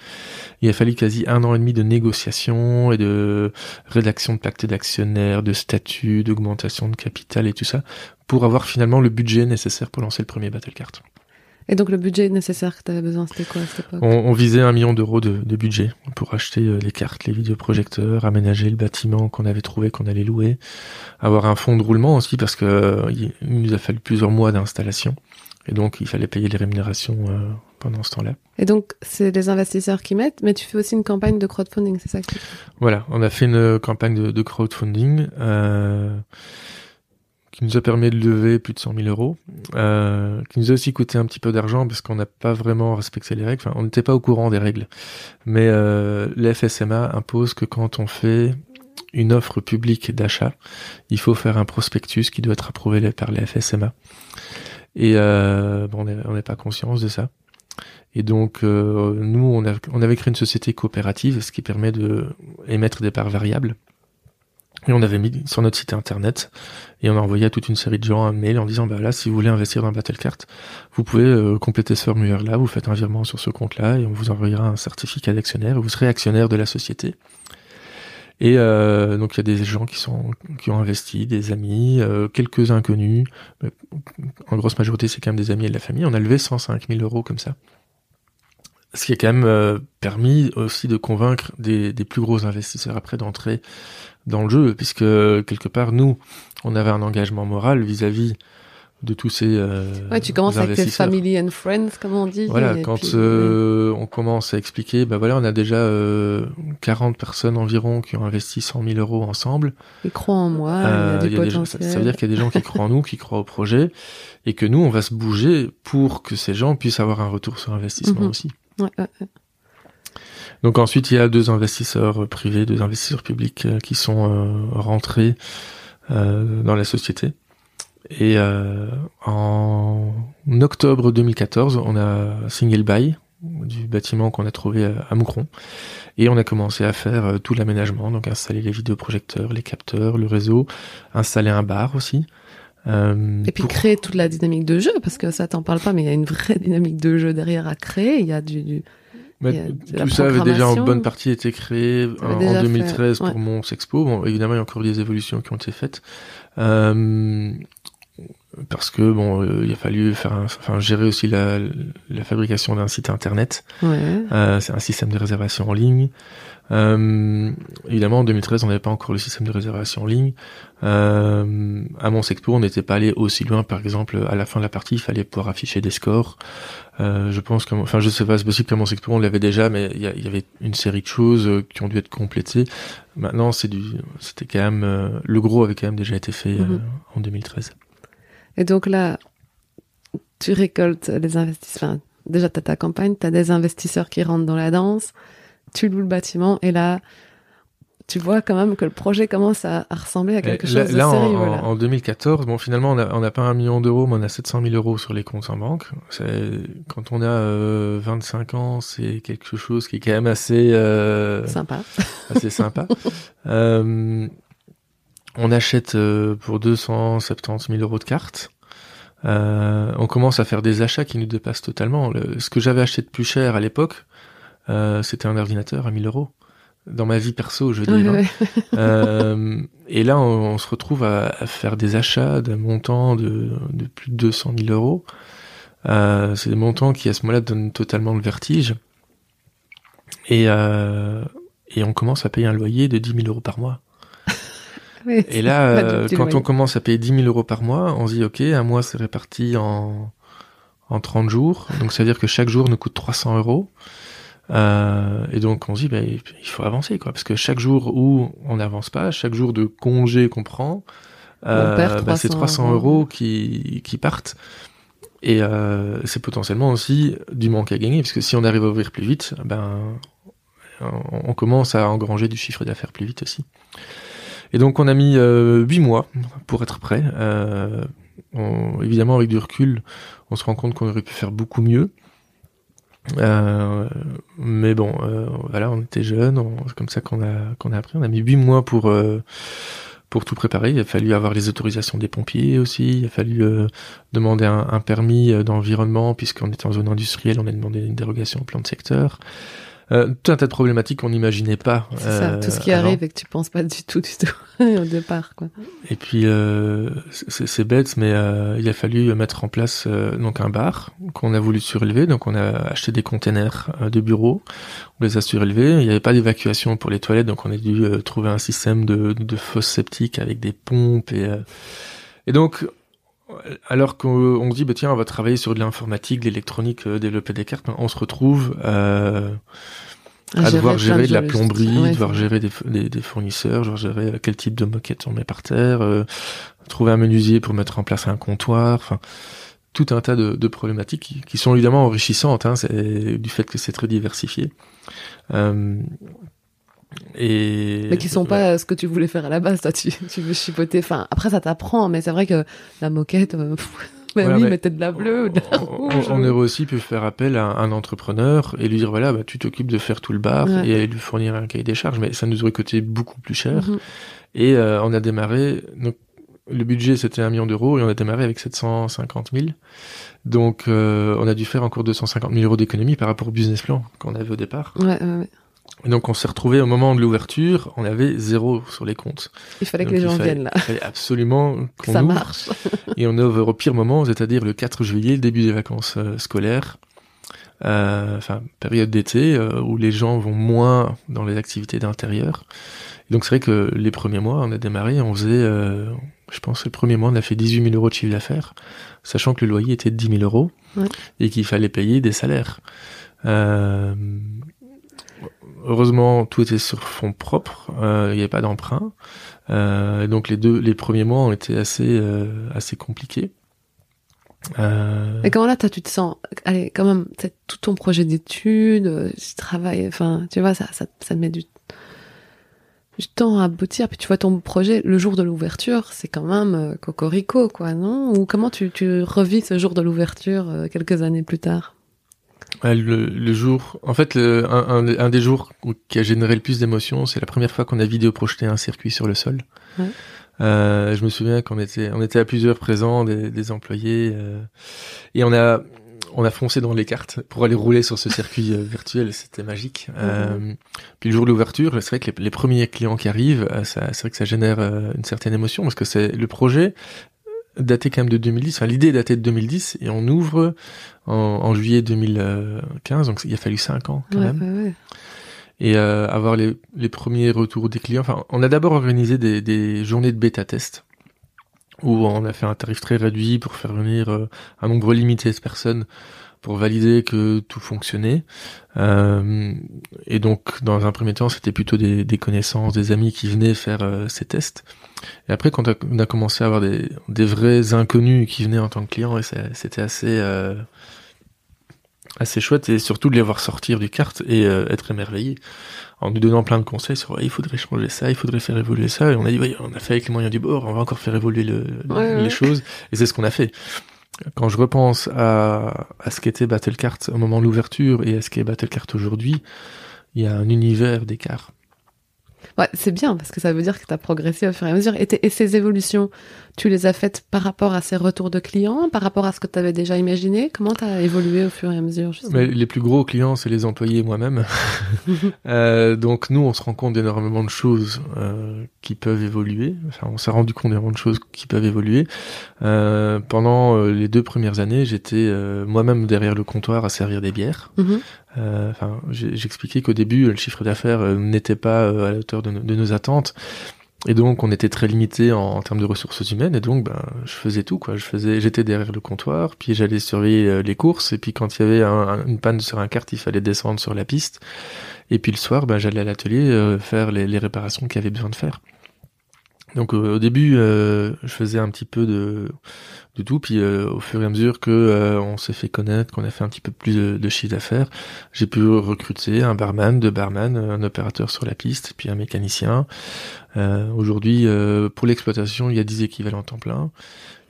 Il a fallu quasi un an et demi de négociations et de rédaction de pacte d'actionnaires, de statuts, d'augmentation de capital et tout ça pour avoir finalement le budget nécessaire pour lancer le premier battle card. Et donc, le budget nécessaire que tu avais besoin, c'était quoi à cette époque? On, on visait un million d'euros de, de budget pour acheter euh, les cartes, les vidéoprojecteurs, aménager le bâtiment qu'on avait trouvé, qu'on allait louer, avoir un fonds de roulement aussi parce que euh, il il nous a fallu plusieurs mois d'installation et donc il fallait payer les rémunérations euh, pendant ce temps-là. Et donc, c'est les investisseurs qui mettent, mais tu fais aussi une campagne de crowdfunding, c'est ça que tu fais Voilà, on a fait une campagne de, de crowdfunding euh, qui nous a permis de lever plus de 100 000 euros, euh, qui nous a aussi coûté un petit peu d'argent parce qu'on n'a pas vraiment respecté les règles. Enfin, on n'était pas au courant des règles. Mais euh, la FSMA impose que quand on fait une offre publique d'achat, il faut faire un prospectus qui doit être approuvé par la FSMA. Et euh, bon, on n'est- on n'est pas conscience de ça. Et donc, euh, nous, on, a- on avait créé une société coopérative, ce qui permet de émettre des parts variables. Et on avait mis sur notre site internet, et on a envoyé à toute une série de gens un mail en disant, bah là, si vous voulez investir dans Battlecart, vous pouvez euh, compléter ce formulaire-là, vous faites un virement sur ce compte-là, et on vous envoyera un certificat d'actionnaire, et vous serez actionnaire de la société. Et euh, donc il y a des gens qui sont qui ont investi, des amis, euh, quelques inconnus. Mais en grosse majorité, c'est quand même des amis et de la famille. On a levé 105 000 euros comme ça. Ce qui a quand même euh, permis aussi de convaincre des, des plus gros investisseurs après d'entrer dans le jeu, puisque quelque part, nous, on avait un engagement moral vis-à-vis de tous ces euh, Ouais, tu commences avec family and friends, comme on dit. Voilà, quand puis, euh, on commence à expliquer, bah voilà, on a déjà euh, 40 personnes environ qui ont investi 100 000 euros ensemble. Ils croient en moi, Euh, il y a du il y a des gens- ça, potentiel. ça veut dire qu'il y a des gens qui croient en nous, qui croient au projet, et que nous, on va se bouger pour que ces gens puissent avoir un retour sur investissement Mhm. aussi. Donc ensuite, il y a deux investisseurs privés, deux investisseurs publics euh, qui sont euh, rentrés euh, dans la société. Et en octobre 2014, on a signé le bail du bâtiment qu'on a trouvé à, Moucron. Et on a commencé à faire tout l'aménagement, donc installer les vidéoprojecteurs, les capteurs, le réseau, installer un bar aussi. Euh, Et puis pour- créer toute la dynamique de jeu, parce que ça t'en parle pas, mais il y a une vraie dynamique de jeu derrière à créer. Il y a du, du- Mais tout ça avait déjà en bonne partie été créé en, 2013 pour mon Sexpo. Bon, évidemment, il y a encore des évolutions qui ont été faites. Euh, parce que bon, euh, il a fallu faire, enfin, gérer aussi la, la fabrication d'un site internet. Ouais. Euh, c'est un système de réservation en ligne. Euh, évidemment, en 2013, on n'avait pas encore le système de réservation en ligne. Euh, à mon Sexpo, on n'était pas allé aussi loin. Par exemple, à la fin de la partie, il fallait pouvoir afficher des scores. Euh, je pense que, enfin, je sais pas, c'est possible qu'à mon Sexpo, on l'avait déjà, mais il y, avait une série de choses euh, qui ont dû être complétées. Maintenant, c'est du, c'était quand même, euh, le gros avait quand même déjà été fait mhm. en 2013. Et donc là, tu récoltes les investissements. déjà, tu as ta campagne, tu as des investisseurs qui rentrent dans la danse tu loues le bâtiment et là, tu vois quand même que le projet commence à, ressembler à quelque chose de sérieux. En, en 2014, bon, finalement, on n'a pas un million d'euros, mais on a 700 000 euros sur les comptes en banque. Quand on a 25 euh, ans, c'est quelque chose qui est quand même assez euh, sympa. Assez sympa. euh, on achète euh, pour 270 000 euros de cartes. on commence à faire des achats qui nous dépassent totalement. ce que j'avais acheté de plus cher à l'époque, euh, c'était un ordinateur à 1000 euros. Dans ma vie perso, je veux dire. Hein. euh, et là, on, se retrouve à, faire des achats d'un montant de, de, plus de 200 000 euros. Euh, c'est des montants qui, à ce moment-là, donnent totalement le vertige. Et, euh, et on commence à payer un loyer de 10 000 euros par mois. Et là, euh, quand on commence à payer 10 000 euros par mois, on se dit, OK, un mois, c'est réparti en, en 30 jours. Donc, ça veut dire que chaque jour nous coûte 300 euros. Euh, et donc on se dit, bah, il faut avancer, quoi, parce que chaque jour où on n'avance pas, chaque jour de congé qu'on prend, euh, bah, c'est 300 euros qui, qui partent. Et euh, c'est potentiellement aussi du manque à gagner, parce que si on arrive à ouvrir plus vite, ben on commence à engranger du chiffre d'affaires plus vite aussi. Et donc on a mis euh, 8 mois pour être prêt. Euh, évidemment avec du recul, on se rend compte qu'on aurait pu faire beaucoup mieux. Euh, mais bon, euh, voilà, on était jeunes, c'est comme ça qu'on a qu'on a appris. On a mis huit mois pour euh, pour tout préparer. Il a fallu avoir les autorisations des pompiers aussi. Il a fallu demander un, un permis d'environnement puisqu'on était en zone industrielle. On a demandé une dérogation au plan de secteur. Euh, tout un tas de problématiques qu'on n'imaginait pas. C'est ça, tout ce qui euh, arrive et que tu penses pas du tout, du tout au départ, quoi. Et puis euh, c'est bête, mais il a fallu mettre en place donc un bar qu'on a voulu surélever. Donc on a acheté des containers de bureaux, on les a surélevés. Il n'y avait pas d'évacuation pour les toilettes, donc on a dû trouver un système de, de fosses septiques avec des pompes et et donc alors qu'on se dit, bah, tiens, on va travailler sur de l'informatique, de l'électronique, euh, développer des cartes, on se retrouve euh, à devoir gérer de la plomberie, devoir gérer des, des, fournisseurs, devoir gérer euh, quel type de moquette on met par terre, trouver un menuisier pour mettre en place un comptoir, enfin tout un tas de, problématiques qui, sont évidemment enrichissantes, hein, du fait que c'est très diversifié. Et mais qui sont pas ce que tu voulais faire à la base toi tu, tu veux chipoter. Enfin après ça t'apprend mais c'est vrai que la moquette euh, bah oui mais... mettez de la bleue ou de la rouge. on, aurait aussi pu faire appel à un entrepreneur et lui dire voilà bah tu t'occupes de faire tout le bar et lui fournir un cahier des charges mais ça nous aurait coûté beaucoup plus cher. Mhm. et euh, on a démarré donc le budget c'était un million d'euros et on a démarré avec 750 000 donc euh, on a dû faire encore 250 000 euros d'économie par rapport au business plan qu'on avait au départ. Ouais, ouais. Et donc on s'est retrouvé au moment de l'ouverture, on avait zéro sur les comptes. Il fallait que les gens viennent là. Il fallait absolument qu'on ça marche. et on ouvre au pire moment, c'est-à-dire le 4 juillet, le début des vacances euh, scolaires. Euh, enfin période d'été euh, où les gens vont moins dans les activités d'intérieur. Donc c'est vrai que les premiers mois, on a démarré, on faisait, je pense, le premier mois, on a fait 18 000 euros de chiffre d'affaires, sachant que le loyer était de 10 000 euros ouais. et qu'il fallait payer des salaires. Euh, heureusement, tout était sur fonds propres. Euh, il n'y avait pas d'emprunt. Euh, donc les deux, les premiers mois ont été assez, euh, assez compliqués. Euh... Et comment là, tu te sens? Allez, quand même, tout ton projet d'études, euh, tu travailles, enfin, tu vois, ça, ça, ça te met du, du temps à aboutir. Puis tu vois ton projet, le jour de l'ouverture, c'est quand même euh, cocorico, quoi, non? Ou comment tu, tu revis ce jour de l'ouverture quelques années plus tard? Le, le, jour, en fait, le, un, un, des jours qui a généré le plus d'émotions, c'est la première fois qu'on a vidéo projeté un circuit sur le sol. Ouais. Euh, je me souviens qu'on était, on était à plusieurs présents, des, des employés, euh, et on a, on a foncé dans les cartes pour aller rouler sur ce circuit euh, virtuel, c'était magique. Euh, puis le jour de l'ouverture, c'est vrai que les, premiers clients qui arrivent, euh, c'est vrai que ça génère une certaine émotion parce que c'est le projet daté quand même de 2010. Enfin, l'idée est datée de 2010 et on ouvre en, juillet 2015, donc il a fallu cinq ans quand même. Et avoir les, premiers retours des clients. Enfin, on a d'abord organisé des, des journées de bêta test où on a fait un tarif très réduit pour faire venir euh, un nombre limité de personnes pour valider que tout fonctionnait. Euh, et donc, dans un premier temps, c'était plutôt des, connaissances, des amis qui venaient faire euh, ces tests. Et après, quand on a commencé à avoir des, des vrais inconnus qui venaient en tant que clients, c'était assez assez chouette et surtout de les voir sortir du kart et être émerveillés en nous donnant plein de conseils sur il faudrait changer ça, il faudrait faire évoluer ça. Et on a dit, oui, on a fait avec les moyens du bord, on va encore faire évoluer le, les choses. Et c'est ce qu'on a fait. Quand je repense à, ce qu'était Battlecart au moment de l'ouverture et à ce qu'est Battlecart aujourd'hui, il y a un univers d'écart. Ouais, c'est bien parce que ça veut dire que tu as progressé au fur et à mesure. Et, ces évolutions, tu les as faites par rapport à ces retours de clients, par rapport à ce que tu avais déjà imaginé? Comment tu as évolué au fur et à mesure Mais Les plus gros clients, c'est les employés moi-même. euh, donc nous, on se rend compte d'énormément de choses euh, qui peuvent évoluer. Enfin, on s'est rendu compte d'énormément de choses qui peuvent évoluer. Euh, pendant les deux premières années, j'étais moi-même derrière le comptoir à servir des bières. Enfin, j'expliquais qu'au début, le chiffre d'affaires n'était pas à la hauteur de, de nos attentes. Et donc, on était très limité en, termes de ressources humaines, et donc, ben, je faisais tout, quoi. Je faisais, j'étais derrière le comptoir, puis j'allais surveiller euh, les courses, et puis quand il y avait une panne sur un kart, il fallait descendre sur la piste. Et puis le soir, ben, j'allais à l'atelier euh, faire les, réparations qu'il y avait besoin de faire. Donc au début, euh, je faisais un petit peu de, de tout, puis euh, au fur et à mesure que on s'est fait connaître, qu'on a fait un petit peu plus de, de chiffre d'affaires, j'ai pu recruter un barman, deux barman, un opérateur sur la piste, puis un mécanicien. Aujourd'hui, pour l'exploitation, il y a 10 équivalents temps plein.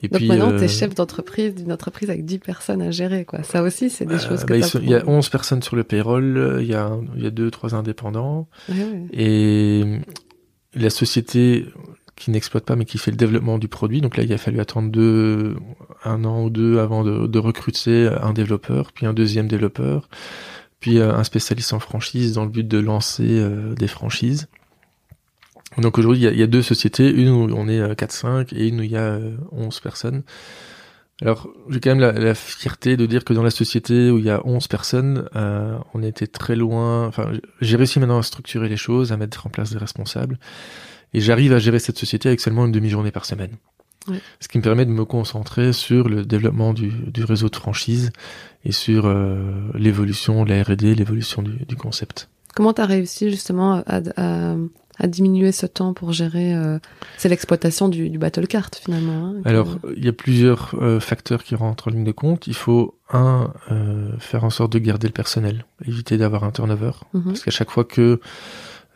Et Donc puis, maintenant, tu es chef d'entreprise d'une entreprise avec 10 personnes à gérer. quoi. Ça aussi, c'est des choses que bah, Il y a 11 personnes sur le payroll, il y a, il y a deux, trois indépendants. Et la société, qui n'exploite pas mais qui fait le développement du produit. Donc là, il a fallu attendre deux, un an ou deux avant de, de recruter un développeur, puis un deuxième développeur, puis euh, un spécialiste en franchise dans le but de lancer euh, des franchises. Donc aujourd'hui, il y, a deux sociétés, une où on est 4-5 euh, et une où il y a 11 personnes. Alors, j'ai quand même la, la, fierté de dire que dans la société où il y a 11 personnes, euh, on était très loin. Enfin, j'ai réussi maintenant à structurer les choses, à mettre en place des responsables et j'arrive à gérer cette société avec seulement une demi-journée par semaine. Ce qui me permet de me concentrer sur le développement du, du réseau de franchise et sur euh, l'évolution de la R&D, l'évolution du, du, concept. Comment tu as réussi justement à, à, à, diminuer ce temps pour gérer euh, C'est l'exploitation du, du battle cart finalement. Hein, Alors, il y a plusieurs euh, facteurs qui rentrent en ligne de compte. Il faut, un, faire en sorte de garder le personnel, éviter d'avoir un turnover. Mhm. Parce qu'à chaque fois que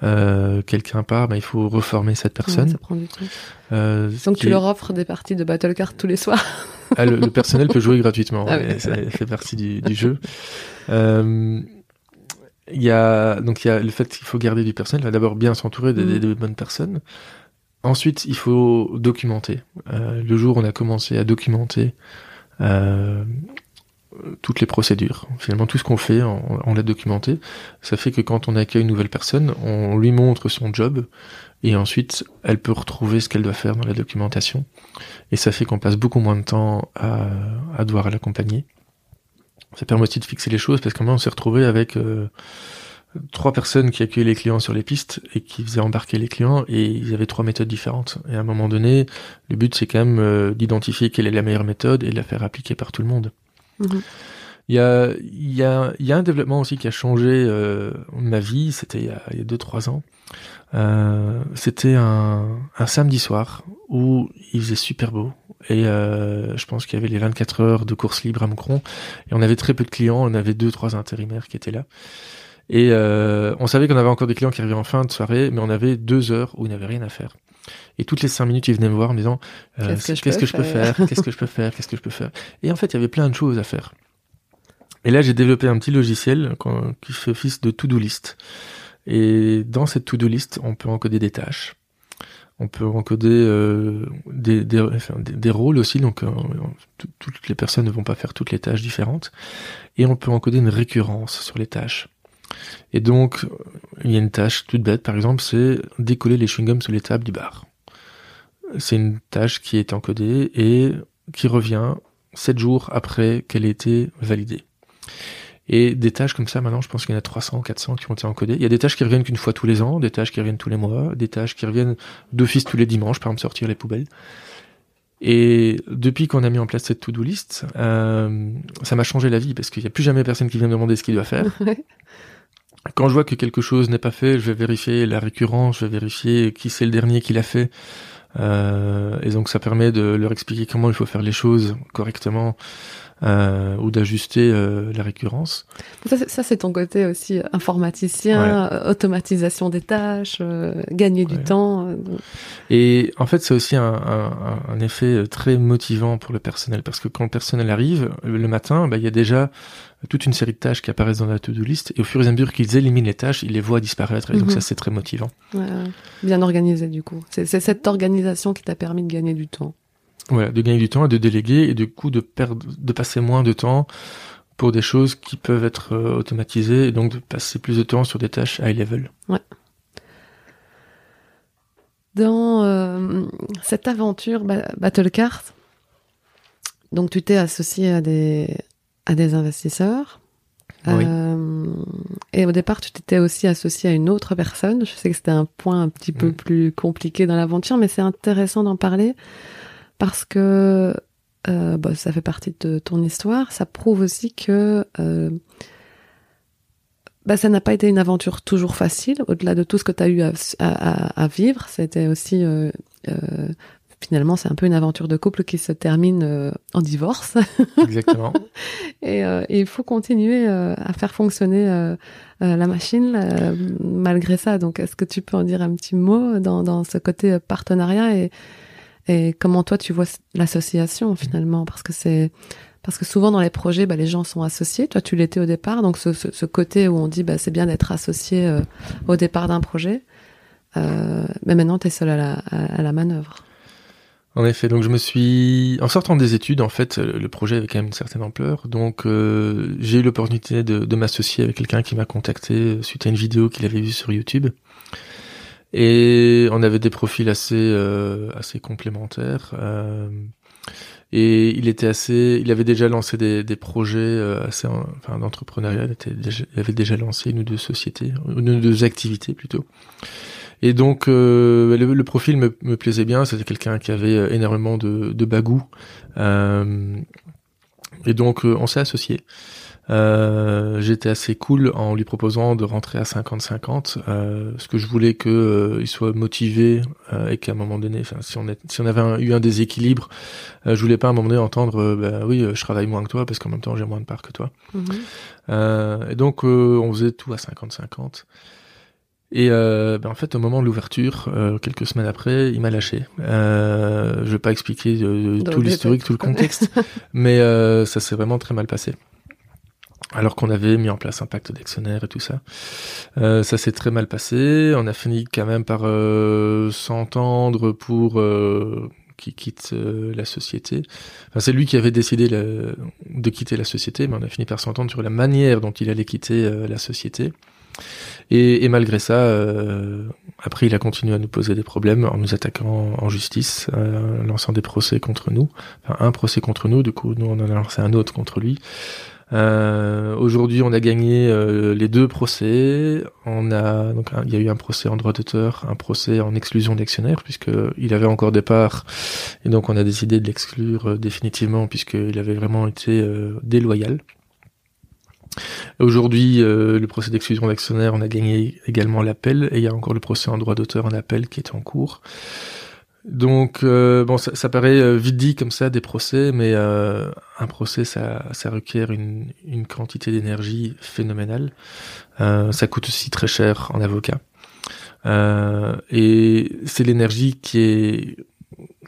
euh, quelqu'un part, bah, il faut reformer cette personne. ça prend du temps. Euh, Donc tu leur offres des parties de Battle Card tous les soirs. ah, le, personnel peut jouer gratuitement, ah, ça fait partie du, du jeu. Euh, il y a donc il y a le fait qu'il faut garder du personnel. D'abord bien s'entourer de, mm. de, bonnes personnes. Ensuite, il faut documenter. Euh, le jour où on a commencé à documenter euh, toutes les procédures. Finalement, tout ce qu'on fait, on, l'a documenté. Ça fait que quand on accueille une nouvelle personne, on lui montre son job et ensuite, elle peut retrouver ce qu'elle doit faire dans la documentation. Et ça fait qu'on passe beaucoup moins de temps à, à devoir l'accompagner. Ça permet aussi de fixer les choses parce qu'à on s'est retrouvé avec euh, trois personnes qui accueillaient les clients sur les pistes et qui faisaient embarquer les clients et ils avaient trois méthodes différentes. Et à un moment donné, le but c'est quand même euh, d'identifier quelle est la meilleure méthode et de la faire appliquer par tout le monde. Il y a, un développement aussi qui a changé euh, ma vie, c'était il y a 2-3 ans. Euh, c'était un, samedi soir où il faisait super beau et euh, je pense qu'il y avait les 24 heures de course libre à Moucron et on avait très peu de clients, on avait deux trois intérimaires qui étaient là. Et on savait qu'on avait encore des clients qui arrivaient en fin de soirée, mais on avait deux heures où il n'y avait rien à faire. Et toutes les cinq minutes, ils venaient me voir en me disant euh, qu'est-ce que, je, peux faire? Qu'est-ce que je peux faire? Qu'est-ce que je peux faire? Et en fait, il y avait plein de choses à faire. Et là, j'ai développé un petit logiciel qui fait office de to-do list. Et dans cette to-do list, on peut encoder des tâches. On peut encoder euh, des, des, des, rôles aussi, donc euh, toutes les personnes ne vont pas faire toutes les tâches différentes. Et on peut encoder une récurrence sur les tâches. Et donc, il y a une tâche toute bête, par exemple, c'est décoller les chewing-gums sur les tables du bar. C'est une tâche qui est encodée et qui revient 7 jours après qu'elle ait été validée. Et des tâches comme ça, maintenant, je pense qu'il y en a 300, 400 qui ont été encodées. Il y a des tâches qui reviennent qu'une fois tous les ans, des tâches qui reviennent tous les mois, des tâches qui reviennent d'office tous les dimanches, par exemple sortir les poubelles. Et depuis qu'on a mis en place cette to-do list, euh, ça m'a changé la vie parce qu'il n'y a plus jamais personne qui vient me demander ce qu'il doit faire. Quand je vois que quelque chose n'est pas fait, je vais vérifier la récurrence, je vais vérifier qui c'est le dernier qui l'a fait. Euh, et donc ça permet de leur expliquer comment il faut faire les choses correctement euh, ou d'ajuster euh, la récurrence. Ça, c'est ton côté aussi informaticien, euh, automatisation des tâches, euh, gagner du temps. Et en fait, c'est aussi un, un, un, effet très motivant pour le personnel parce que quand le personnel arrive le matin, bah, il y a déjà toute une série de tâches qui apparaissent dans la to-do list et au fur et à mesure qu'ils éliminent les tâches, ils les voient disparaître et donc mhm. ça c'est très motivant. Ouais, bien organisé du coup. C'est cette organisation qui t'a permis de gagner du temps. Voilà, de gagner du temps et de déléguer et du coup de perdre, de passer moins de temps pour des choses qui peuvent être euh, automatisées et donc de passer plus de temps sur des tâches high level. Ouais. Dans euh, cette aventure Battlecart, donc tu t'es associé à des à des investisseurs. Oui. Euh, et au départ, tu t'étais aussi associé à une autre personne. Je sais que c'était un point un petit peu mm. plus compliqué dans l'aventure, mais c'est intéressant d'en parler parce que euh, bah, ça fait partie de ton histoire. Ça prouve aussi que euh, bah, ça n'a pas été une aventure toujours facile. Au-delà de tout ce que tu as eu à, à, à vivre, c'était aussi finalement c'est un peu une aventure de couple qui se termine euh, en divorce. Exactement. et, et, il faut continuer à faire fonctionner la machine malgré ça. Donc est-ce que tu peux en dire un petit mot dans, dans ce côté partenariat et et comment toi tu vois l'association finalement? Parce que c'est parce que souvent dans les projets bah, les gens sont associés toi tu l'étais au départ donc ce, ce, ce, côté où on dit bah, c'est bien d'être associé euh, au départ d'un projet euh, mais maintenant tu es seul à la, à, la manœuvre en effet, donc je me suis, en sortant des études, en fait, le projet avait quand même une certaine ampleur, donc euh, j'ai eu l'opportunité de, de m'associer avec quelqu'un qui m'a contacté suite à une vidéo qu'il avait vue sur YouTube. Et on avait des profils assez euh, assez complémentaires. Euh, et il était assez, il avait déjà lancé des, des projets euh, assez, enfin d'entrepreneuriat. Il, il avait déjà lancé une ou deux sociétés, une ou deux activités plutôt. Et donc euh, le, le, profil me, me plaisait bien. C'était quelqu'un qui avait énormément de, de bagou. Euh, et donc on s'est associés. Euh, j'étais assez cool en lui proposant de rentrer à 50-50, euh, parce que je voulais que euh, il soit motivé euh, et qu'à un moment donné, si on, est, si on avait eu un déséquilibre, je voulais pas à un moment donné entendre, bah, oui, je travaille moins que toi parce qu'en même temps j'ai moins de parts que toi. Mhm. et donc on faisait tout à 50-50. Et euh, ben en fait, au moment de l'ouverture, euh, quelques semaines après, il m'a lâché. Euh, je vais pas expliquer tout l'historique, tout le contexte, mais ça s'est vraiment très mal passé alors qu'on avait mis en place un pacte d'actionnaires et tout ça. Euh, ça s'est très mal passé. On a fini quand même par euh, s'entendre pour euh, qu'il quitte euh, la société. Enfin, c'est lui qui avait décidé de quitter la société, mais on a fini par s'entendre sur la manière dont il allait quitter euh, la société. Et, et malgré ça, euh, après, il a continué à nous poser des problèmes en nous attaquant en justice, en lançant des procès contre nous. Enfin, un procès contre nous, du coup, nous, on en a lancé un autre contre lui. Euh, Aujourd'hui, on a gagné euh, les deux procès. On a donc il y a eu un procès en droit d'auteur, un procès en exclusion d'actionnaire puisque il avait encore des parts et donc on a décidé de l'exclure euh, définitivement puisqu'il avait vraiment été euh, déloyal. Aujourd'hui, le procès d'exclusion d'actionnaire, on a gagné également l'appel et il y a encore le procès en droit d'auteur en appel qui est en cours. Donc euh, bon, ça, paraît euh, vite dit comme ça des procès, mais euh, un procès ça, requiert une, quantité d'énergie phénoménale. Euh, ça coûte aussi très cher en avocat. Euh, et c'est l'énergie qui est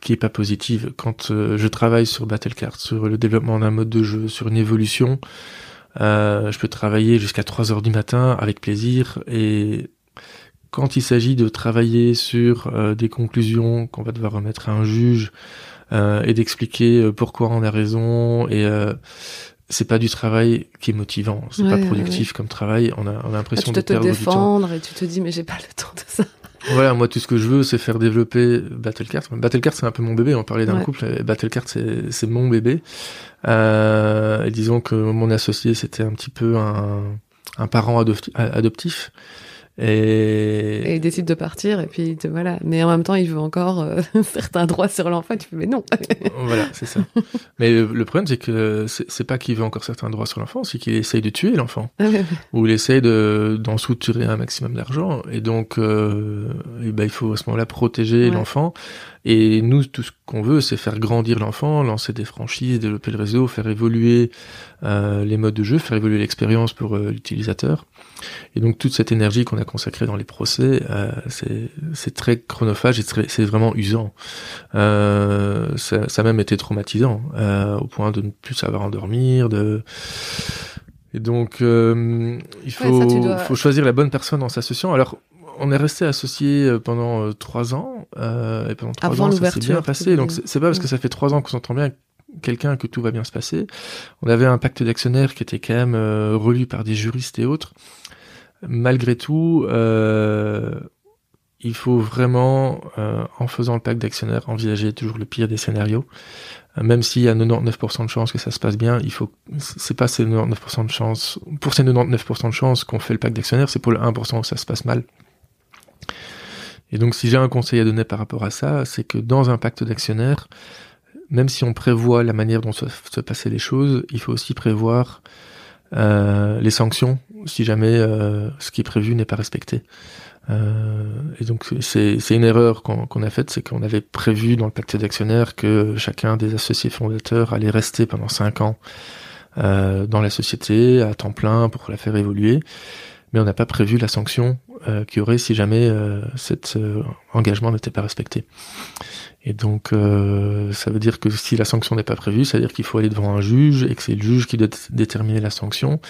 qui est pas positive. Quand je travaille sur Battlecard, sur le développement d'un mode de jeu, sur une évolution, je peux travailler jusqu'à 3 heures du matin avec plaisir et quand il s'agit de travailler sur des conclusions qu'on va devoir remettre à un juge et d'expliquer pourquoi on a raison et c'est pas du travail qui est motivant, c'est pas productif comme travail. On a, on a l'impression ah, de perdre te défendre et tu te dis mais j'ai pas le temps de ça. Voilà, moi tout ce que je veux, c'est faire développer Battlecard. Battlecard, c'est un peu mon bébé. On parlait d'un couple. Battlecard, c'est mon bébé. Euh, et disons que mon associé, c'était un petit peu un un parent adoptif. Et... et il décide de partir et puis voilà. Mais en même temps, il veut encore euh, certains droits sur l'enfant. Tu fais mais non. voilà, c'est ça. Mais le, problème, c'est que c'est pas qu'il veut encore certains droits sur l'enfant, c'est qu'il essaye de tuer l'enfant, ah ou il essaye de d'en soutirer un maximum d'argent. Et donc, euh, et ben, il faut à ce moment-là protéger l'enfant. Et nous, tout ce qu'on veut, c'est faire grandir l'enfant, lancer des franchises, développer le réseau, faire évoluer euh, les modes de jeu, faire évoluer l'expérience pour euh, l'utilisateur. Et donc toute cette énergie qu'on a consacrée dans les procès, euh, c'est très chronophage et c'est vraiment usant. Euh, ça, ça, a même été traumatisant, euh, au point de ne plus savoir endormir, de... Et donc, il faut, faut choisir la bonne personne en s'associant. Alors, on est resté associés euh, pendant euh, trois ans euh, et pendant trois ans ça s'est bien passé. Donc c'est pas parce que ça fait trois ans qu'on s'entend bien quelqu'un que tout va bien se passer. On avait un pacte d'actionnaires qui était quand même relu par des juristes et autres. Malgré tout, il faut vraiment, en faisant le pacte d'actionnaires, envisager toujours le pire des scénarios. même s'il y a 99% de chances que ça se passe bien, il faut, c'est pas ces 99% de chance, pour ces 99% de chances qu'on fait le pacte d'actionnaires, c'est pour le 1% où ça se passe mal. Et donc si j'ai un conseil à donner par rapport à ça, c'est que dans un pacte d'actionnaires, même si on prévoit la manière dont se, se les choses, il faut aussi prévoir euh, les sanctions si jamais euh, ce qui est prévu n'est pas respecté. Euh, et donc c'est une erreur qu'on a faite, c'est qu'on avait prévu dans le pacte d'actionnaires que chacun des associés fondateurs allait rester pendant cinq ans euh, dans la société à temps plein pour la faire évoluer mais on n'a pas prévu la sanction euh, qu'il y aurait si jamais euh, cet euh, engagement n'était pas respecté. Et donc, euh, ça veut dire que si la sanction n'est pas prévue, ça veut dire qu'il faut aller devant un juge et que c'est le juge qui doit déterminer la sanction.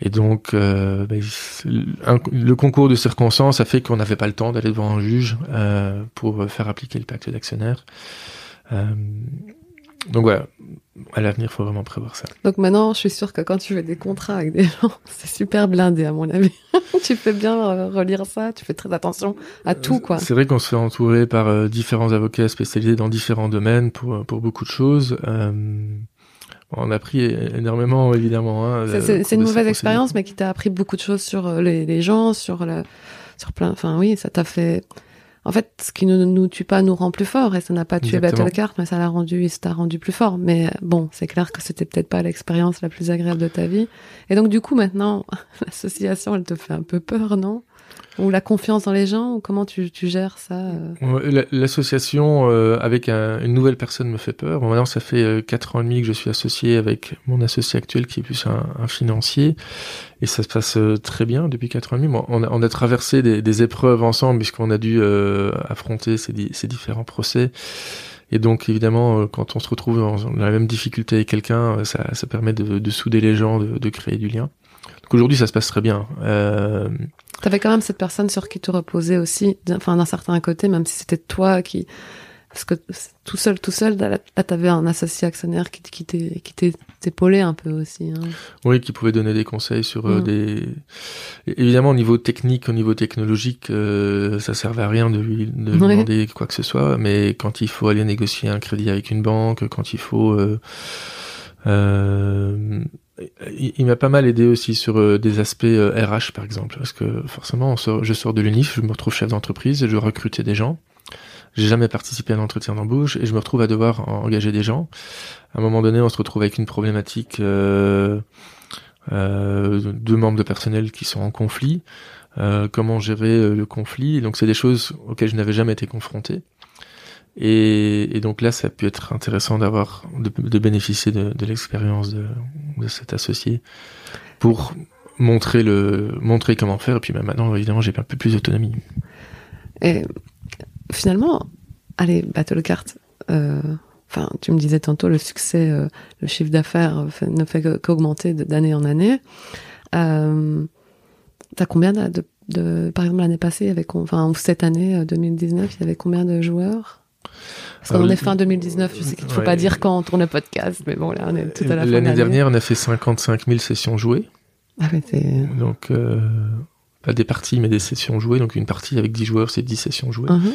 Et donc, ben, le concours de circonstances a fait qu'on n'avait pas le temps d'aller devant un juge pour faire appliquer le pacte d'actionnaire. Donc voilà, à l'avenir, il faut vraiment prévoir ça. Donc maintenant, je suis sûre que quand tu fais des contrats avec des gens, c'est super blindé à mon avis. tu fais bien euh, relire ça, tu fais très attention à tout, quoi. C'est vrai qu'on se fait entourer par euh, différents avocats spécialisés dans différents domaines pour, euh, pour beaucoup de choses. on a appris énormément, évidemment. Hein, c'est une mauvaise expérience, mais qui t'a appris beaucoup de choses sur les, les gens, sur, le, sur plein... Enfin oui, ça t'a fait en fait, ce qui ne nous tue pas nous rend plus fort et ça n'a pas tué Battlecard, mais ça l'a rendu, et ça t'a rendu plus fort. Mais bon, c'est clair que c'était peut-être pas l'expérience la plus agréable de ta vie. Et donc, du coup, maintenant, l'association, elle te fait un peu peur, non? Ou la confiance dans les gens, ou comment tu, gères ça euh L'association euh, avec une nouvelle personne me fait peur. Bon, maintenant, ça fait euh, quatre ans et demi que je suis associé avec mon associé actuel qui est plus un, financier, et ça se passe très bien depuis quatre ans et demi. On, a, traversé des, épreuves ensemble puisqu'on a dû affronter ces, différents procès. Et donc évidemment, quand on se retrouve dans, la même difficulté avec quelqu'un, ça, permet de, de, souder les gens, de, créer du lien. Donc aujourd'hui, ça se passe très bien. Euh, T'avais quand même cette personne sur qui tu reposais aussi, enfin d'un certain côté, même si c'était toi qui, parce que tout seul, tout seul, là, t'avais un associé actionnaire qui, qui t'épaulait un peu aussi. Hein. Oui, qui pouvait donner des conseils sur euh, mm. des. Évidemment, au niveau technique, au niveau technologique, euh, ça servait à rien de lui, de demander quoi que ce soit. Mais quand il faut aller négocier un crédit avec une banque, quand il faut euh, euh il, m'a pas mal aidé aussi sur euh, des aspects RH euh, par exemple, parce que forcément, je sors de l'UNIF, je me retrouve chef d'entreprise, je dois recruter des gens. J'ai jamais participé à un entretien d'embauche et je me retrouve à devoir engager des gens. À un moment donné, on se retrouve avec une problématique euh, euh deux membres de personnel qui sont en conflit. comment gérer le conflit? Donc c'est des choses auxquelles je n'avais jamais été confronté. Et, donc là, ça a pu être intéressant d'avoir, de, bénéficier de, l'expérience de, cet associé pour montrer le, montrer comment faire. Et puis bah, maintenant, évidemment, j'ai un peu plus d'autonomie. Et finalement, allez, Battle Card, euh, enfin, tu me disais tantôt, le succès, euh, le chiffre d'affaires ne fait qu'augmenter d'année en année. Euh, T'as combien de, par exemple l'année passée, ou cette année 2019, il y avait combien de joueurs? Parce qu'on est fin 2019, je sais qu'il ne faut pas dire quand on tourne le podcast, mais bon là on est tout à la fin. L'année dernière, on a fait 55 000 sessions jouées. Ah mais. Donc pas des parties, mais des sessions jouées. Donc une partie avec 10 joueurs, c'est 10 sessions jouées. Mhm.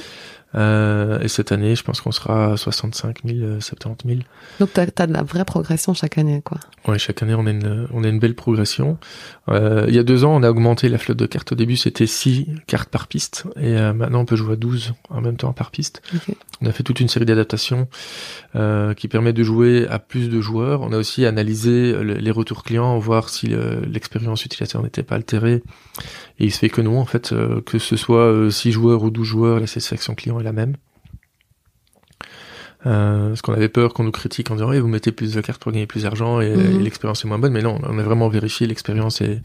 Euh, et cette année, je pense qu'on sera à 65 000, 70 000. Donc tu as, de la vraie progression chaque année, quoi. Oui, chaque année, on a une, on a une belle progression. Euh, il y a deux ans, on a augmenté la flotte de cartes. Au début, c'était 6 cartes par piste. Et euh, maintenant, on peut jouer à 12 en même temps par piste. On a fait toute une série d'adaptations qui permet de jouer à plus de joueurs. On a aussi analysé les retours clients, voir si l'expérience utilisateur n'était pas altérée. Et il se fait que non, en fait, que ce soit 6 joueurs ou 12 joueurs, la satisfaction client la même. Euh, parce qu'on avait peur qu'on nous critique en disant vous mettez plus de cartes pour gagner plus d'argent et, mhm. l'expérience est moins bonne. Mais non on a vraiment vérifié l'expérience est,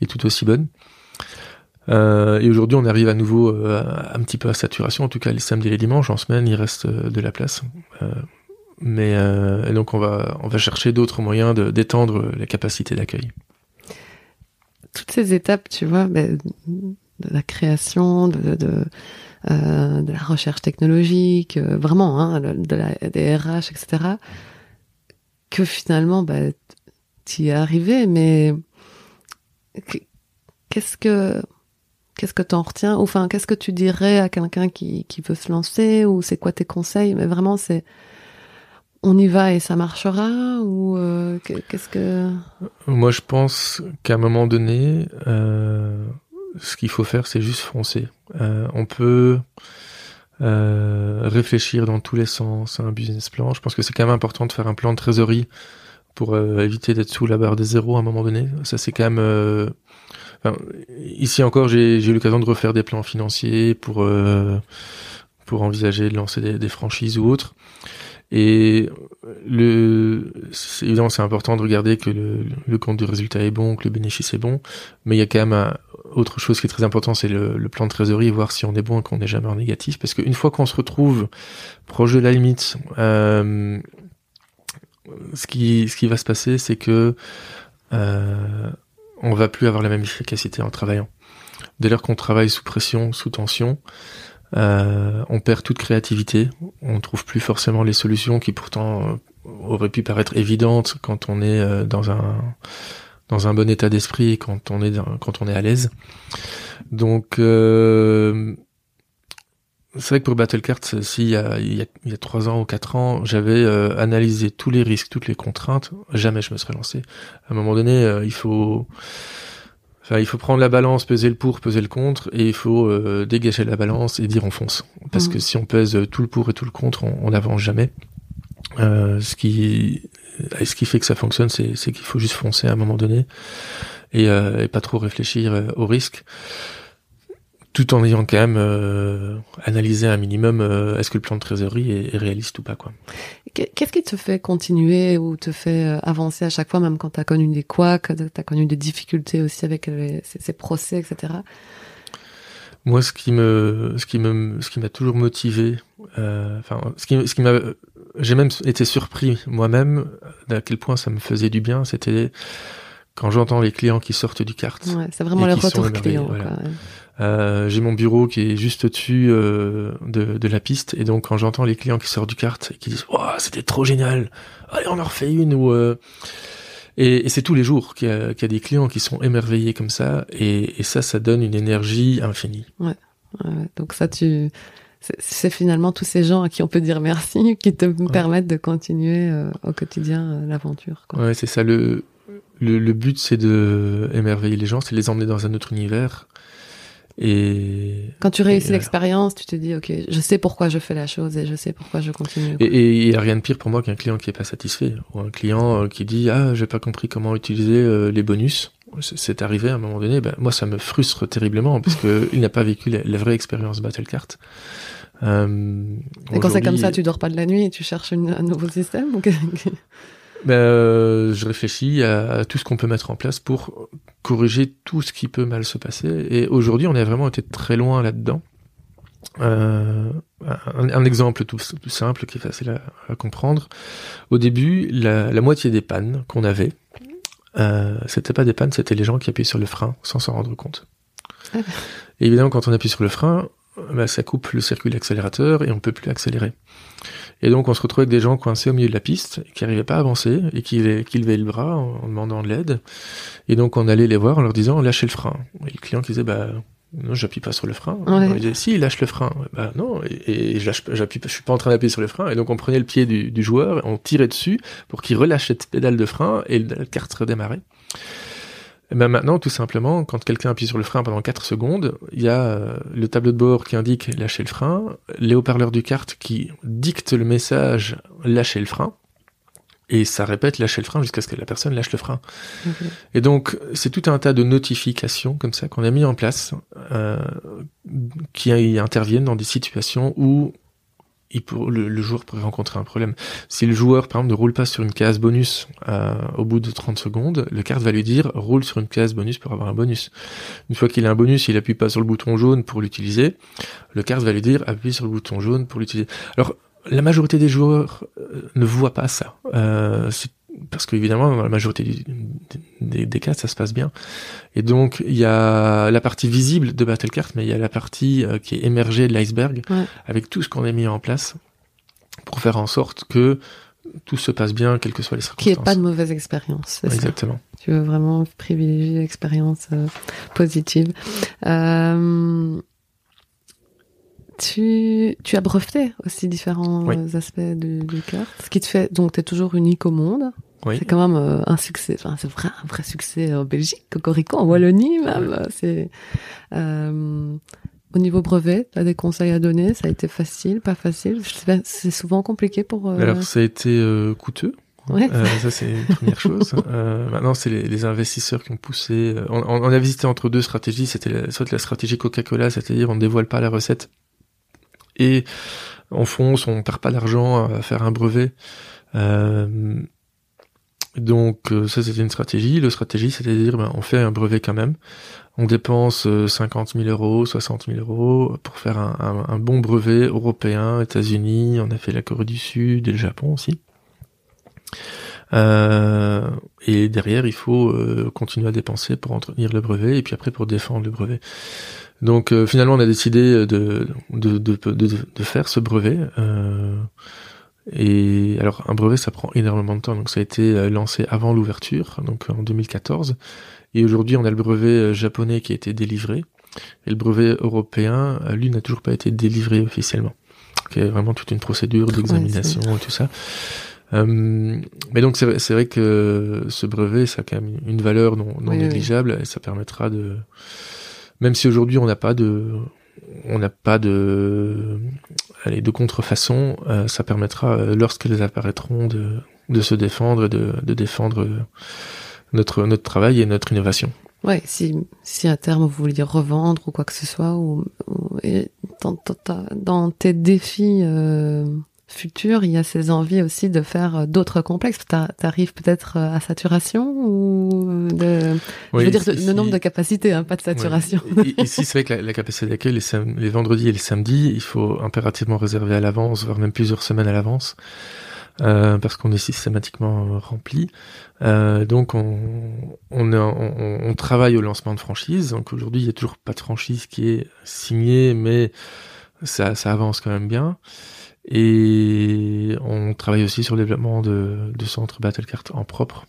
est tout aussi bonne. Euh, et aujourd'hui on arrive à nouveau euh, un petit peu à saturation. En tout cas les samedis et les dimanches en semaine il reste de la place. Mais et donc on va on va chercher d'autres moyens d'étendre les capacités d'accueil. Toutes ces étapes tu vois ben, de la création de, de euh, de la recherche technologique, euh, vraiment, hein, de la, des RH, etc., que finalement, bah, tu y es arrivé, mais qu'est-ce que qu'est-ce que t'en retiens? Enfin, qu'est-ce que tu dirais à quelqu'un qui, qui veut se lancer? Ou c'est quoi tes conseils? Mais vraiment, c'est on y va et ça marchera? Ou euh, qu'est-ce que? Moi, je pense qu'à un moment donné, ce qu'il faut faire, c'est juste foncer. Euh, on peut euh, réfléchir dans tous les sens à un business plan. Je pense que c'est quand même important de faire un plan de trésorerie pour euh, éviter d'être sous la barre des zéros à un moment donné. Ça, c'est quand même... ici encore, j'ai eu l'occasion de refaire des plans financiers pour, pour envisager de lancer des, des franchises ou autres. Et le, évidemment, c'est important de regarder que le, le, compte du résultat est bon, que le bénéfice est bon, mais il y a quand même autre chose qui est très important, c'est le, le, plan de trésorerie, voir si on est bon et qu'on n'est jamais en négatif, parce qu'une fois qu'on se retrouve proche de la limite, euh, ce qui ce qui va se passer, c'est que euh, on va plus avoir la même efficacité en travaillant. Dès lors qu'on travaille sous pression, sous tension, euh, on perd toute créativité, on trouve plus forcément les solutions qui pourtant euh, auraient pu paraître évidentes quand on est euh, dans un dans un bon état d'esprit quand on est quand on est à l'aise. Donc euh, c'est vrai que pour Battlecard, si il y a il y a trois ans ou quatre ans, j'avais analysé tous les risques, toutes les contraintes, jamais je me serais lancé. À un moment donné, il faut Enfin, il faut prendre la balance, peser le pour, peser le contre, et il faut euh, dégager la balance et dire on fonce. Parce que mm. si on pèse tout le pour et tout le contre, on n'avance jamais. Euh, ce qui, ce qui fait que ça fonctionne, c'est qu'il faut juste foncer à un moment donné et, euh, et pas trop réfléchir euh, au risque tout en ayant quand même euh, analysé un minimum euh, est-ce que le plan de trésorerie est, réaliste ou pas quoi. Qu'est-ce qui te fait continuer ou te fait euh, avancer à chaque fois, même quand tu as connu des couacs, tu as connu des difficultés aussi avec ces, procès, etc. Moi, ce qui me, ce qui me, ce qui m'a toujours motivé, enfin, ce qui, ce qui m'a, j'ai même été surpris moi-même d'à quel point ça me faisait du bien. C'était quand j'entends les clients qui sortent du kart. Ouais, c'est vraiment le retour client. Euh, j'ai mon bureau qui est juste au-dessus euh, de, de, la piste. Et donc quand j'entends les clients qui sortent du kart et qui disent waouh c'était trop génial. Allez on en refait une ou euh... et, et c'est tous les jours qu'il y, a, qu'il y, a des clients qui sont émerveillés comme ça. Et, et ça ça donne une énergie infinie. Ouais, ouais donc ça tu c'est finalement tous ces gens à qui on peut dire merci qui te permettent de continuer euh, au quotidien euh, l'aventure ouais c'est ça. Le le, le but c'est de émerveiller les gens c'est les emmener dans un autre univers et quand tu réussis l'expérience, tu te dis ok, je sais pourquoi je fais la chose et je sais pourquoi je continue. Et il y a rien de pire pour moi qu'un client qui est pas satisfait ou un client euh, qui dit ah j'ai pas compris comment utiliser euh, les bonus. C'est arrivé à un moment donné. Ben, moi ça me frustre terriblement parce que il n'a pas vécu la, vraie expérience Battlecart. Euh, et quand c'est comme ça, tu dors pas de la nuit et tu cherches un nouveau système ben, euh, je réfléchis à, tout ce qu'on peut mettre en place pour corriger tout ce qui peut mal se passer. Et aujourd'hui, on a vraiment été très loin là-dedans. Euh, un, exemple tout, simple qui est facile à, comprendre. Au début, la, moitié des pannes qu'on avait, euh, c'était pas des pannes, c'était les gens qui appuient sur le frein sans s'en rendre compte. Et évidemment, quand on appuie sur le frein, bah, ça coupe le circuit d'accélérateur et on peut plus accélérer. Et donc on se retrouvait avec des gens coincés au milieu de la piste, qui n'arrivaient pas à avancer et qui, qui levaient le bras en, demandant de l'aide. Et donc on allait les voir en leur disant lâchez le frein. Et le client qui disait bah non, j'appuie pas sur le frein. On disait si, il lâche le frein. Bah non, et, je j'appuie, je suis pas en train d'appuyer sur le frein. Et donc on prenait le pied du, du joueur, on tirait dessus pour qu'il relâche cette pédale de frein et la carte redémarrait. Et ben maintenant, tout simplement, quand quelqu'un appuie sur le frein pendant 4 secondes, il y a euh, le tableau de bord qui indique lâcher le frein, les haut-parleurs du kart qui dictent le message lâcher le frein, et ça répète lâcher le frein jusqu'à ce que la personne lâche le frein. Et donc, c'est tout un tas de notifications comme ça qu'on a mis en place euh, qui interviennent dans des situations où il le, joueur pourrait rencontrer un problème. Si le joueur, par exemple, ne roule pas sur une case bonus euh, au bout de 30 secondes, le carte va lui dire roule sur une case bonus pour avoir un bonus. Une fois qu'il a un bonus, il appuie pas sur le bouton jaune pour l'utiliser. Le carte va lui dire appuie sur le bouton jaune pour l'utiliser. Alors, la majorité des joueurs euh, ne voient pas ça. Euh, parce qu'évidemment, dans la majorité des, cas, ça se passe bien. Et donc, il y a la partie visible de Battlecart, mais il y a la partie euh, qui est émergée de l'iceberg, avec tout ce qu'on a mis en place pour faire en sorte que tout se passe bien, quelles que soient les circonstances. Qu'il n'y ait pas de mauvaise expérience. Exactement. Tu veux vraiment privilégier l'expérience euh, positive. Euh, tu, tu as breveté aussi différents aspects du, du ce qui te fait donc tu es toujours unique au monde. C'est quand même euh, un succès, enfin, c'est vrai, un vrai succès en Belgique, Cocorico, en Wallonie même. C'est euh, au niveau brevet, tu as des conseils à donner? Ça a été facile, pas facile? C'est souvent compliqué pour. Euh... Alors ça a été euh, coûteux. Ouais. Euh, ça c'est une première chose. maintenant c'est les, les, investisseurs qui ont poussé. On, on, a visité entre deux stratégies. C'était soit la stratégie Coca-Cola, c'est-à-dire on ne dévoile pas la recette et on fonce, on perd pas d'argent à faire un brevet. Euh, donc euh, ça c'était une stratégie. Le stratégie c'était de dire ben, on fait un brevet quand même. On dépense 50 euh, 000 euros, 60 000 euros pour faire un, bon brevet européen, États-Unis. On a fait la Corée du Sud et le Japon aussi. Euh, et derrière il faut continuer à dépenser pour entretenir le brevet et puis après pour défendre le brevet. Donc finalement on a décidé de de, de, de, faire ce brevet. Et alors un brevet ça prend énormément de temps, donc ça a été euh, lancé avant l'ouverture, donc en 2014. Et aujourd'hui on a le brevet euh, japonais qui a été délivré, et le brevet européen, euh, lui n'a toujours pas été délivré officiellement. Il y a vraiment toute une procédure d'examination et tout ça. mais donc c'est vrai que ce brevet ça a quand même une valeur non, non négligeable et ça permettra de même si aujourd'hui on n'a pas de on n'a pas de, allez, de contrefaçon, euh, ça permettra, euh, lorsqu'elles apparaîtront, de, se défendre et de, défendre notre, notre travail et notre innovation. Ouais, si, si à terme vous voulez revendre ou quoi que ce soit, ou, dans, dans, tes défis euh, futur, il y a ces envies aussi de faire euh, d'autres complexes. T'arrives peut-être euh, à saturation ou de... je veux dire le nombre de capacités, hein, pas de saturation. Ici, c'est vrai que la, capacité d'accueil, les, les, vendredis et les samedis, il faut impérativement réserver à l'avance, voire même plusieurs semaines à l'avance. Euh, parce qu'on est systématiquement rempli. Euh, donc on, on, on, on, travaille au lancement de franchise. Donc aujourd'hui, il n'y a toujours pas de franchise qui est signée, mais ça, ça avance quand même bien. Et on travaille aussi sur le développement de, de centres Battlecart en propre.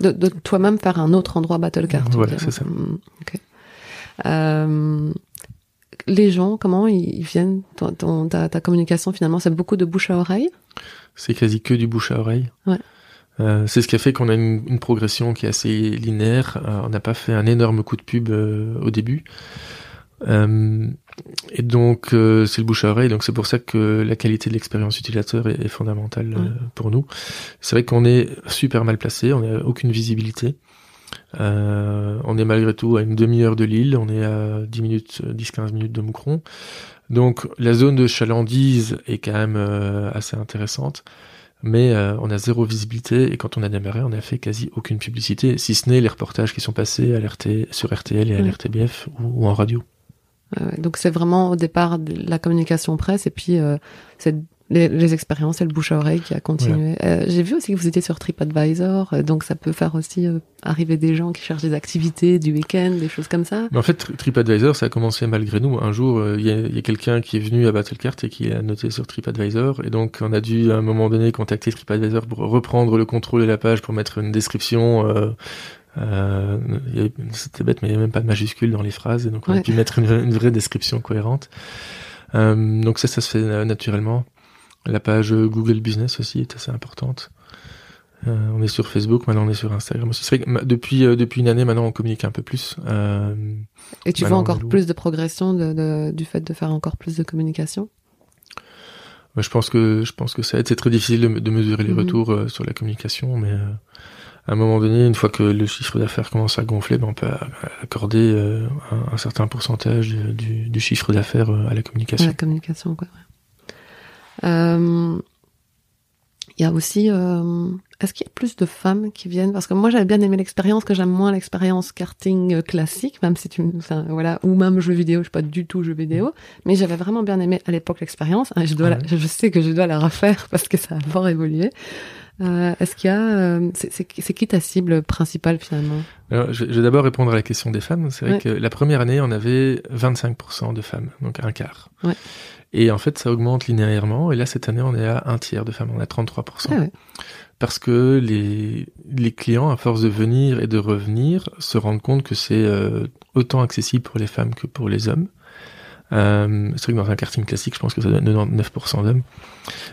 De, de toi-même faire un autre endroit Battlecart. Voilà, c'est ça. Mm, euh, les gens, comment ils viennent? Ton, ta, ta, communication finalement, c'est beaucoup de bouche à oreille? C'est quasi que du bouche à oreille. Ouais. Euh, c'est ce qui a fait qu'on a une, une, progression qui est assez linéaire. Euh, on n'a pas fait un énorme coup de pub au début. Euh, et donc euh, c'est le bouche à oreille, donc c'est pour ça que la qualité de l'expérience utilisateur est, fondamentale euh, pour nous. C'est vrai qu'on est super mal placé, on n'a aucune visibilité. Euh, on est malgré tout à une demi-heure de Lille, on est à 10 minutes, 10-15 minutes de Moucron. Donc la zone de chalandise est quand même assez intéressante, mais on a zéro visibilité et quand on a démarré, on n'a fait quasi aucune publicité, si ce n'est les reportages qui sont passés à sur RTL et à l'RTBF ou en radio donc c'est vraiment au départ la communication presse et puis euh, c'est les, les expériences et le bouche à oreille qui a continué. Euh, J'ai vu aussi que vous étiez sur TripAdvisor, euh, donc ça peut faire aussi euh, arriver des gens qui cherchent des activités du week-end, des choses comme ça. Mais en fait, Tri- TripAdvisor, ça a commencé malgré nous. Un jour, il y a, a quelqu'un qui est venu à Battlecart et qui a noté sur TripAdvisor. Et donc, on a dû, à un moment donné, contacter TripAdvisor pour reprendre le contrôle de la page, pour mettre une description. Euh, C'était bête, mais il n'y avait même pas de majuscule dans les phrases. Et donc, on Ouais. a pu mettre une, une vraie description cohérente. Euh, donc ça, ça se fait euh, naturellement. La page Google Business aussi est assez importante. Euh, on est sur Facebook, maintenant on est sur Instagram vrai que depuis, euh, depuis une année, maintenant on communique un peu plus. Euh, Et tu vois encore plus de progression de, de- du fait de faire encore plus de communication? Je pense que je pense que ça aide. C'est très difficile de, de mesurer les Mhm. retours sur la communication, mais à un moment donné, une fois que le chiffre d'affaires commence à gonfler, ben, on peut accorder euh, un, un certain pourcentage du, chiffre d'affaires euh, à la communication. La communication, quoi. Euh, Il y a aussi, euh, est-ce qu'il y a plus de femmes qui viennent? Parce que moi, j'avais bien aimé l'expérience, que j'aime moins l'expérience karting classique, même si tu, enfin, voilà, ou même jeu vidéo. Je suis pas du tout jeu vidéo, mais j'avais vraiment bien aimé à l'époque l'expérience. hein, Je dois, Ah la- je sais que je dois la refaire parce que ça a fort évolué. Euh, est-ce qu'il y a, euh, c'est qui ta cible principale finalement? Alors, je, je vais d'abord répondre à la question des femmes. C'est vrai Ouais. que la première année, on avait 25% de femmes, donc un quart. Ouais. Et en fait, ça augmente linéairement. Et là, cette année, on est à un tiers de femmes. On est à 33%. Ah ouais. Parce que les, les clients, à force de venir et de revenir, se rendent compte que c'est euh, autant accessible pour les femmes que pour les hommes. Euh, c'est vrai que dans un karting classique, je pense que ça donne 99% d'hommes.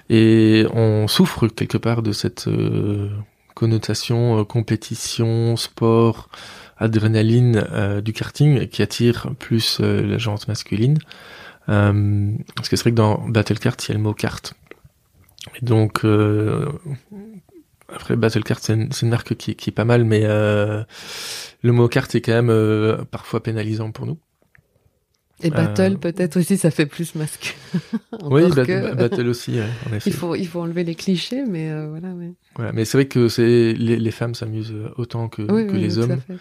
Et on souffre quelque part de cette euh, connotation euh, compétition, sport, adrénaline euh, du karting qui attire plus euh, la gente masculine. Parce que c'est vrai que dans Battle Kart, il y a le mot carte. Et donc, après, Battle Kart, c'est une, marque qui, qui est pas mal, mais euh, le mot carte est quand même euh, parfois pénalisant pour nous. Et battle, Euh, peut-être aussi, ça fait plus masque. Oui, Encore Bat- que- Battle aussi, ouais, en effet. Il faut, il faut enlever les clichés, mais euh, voilà, ouais. Voilà, mais c'est vrai que c'est les, les femmes s'amusent autant que, Oui, que oui, les hommes. fait.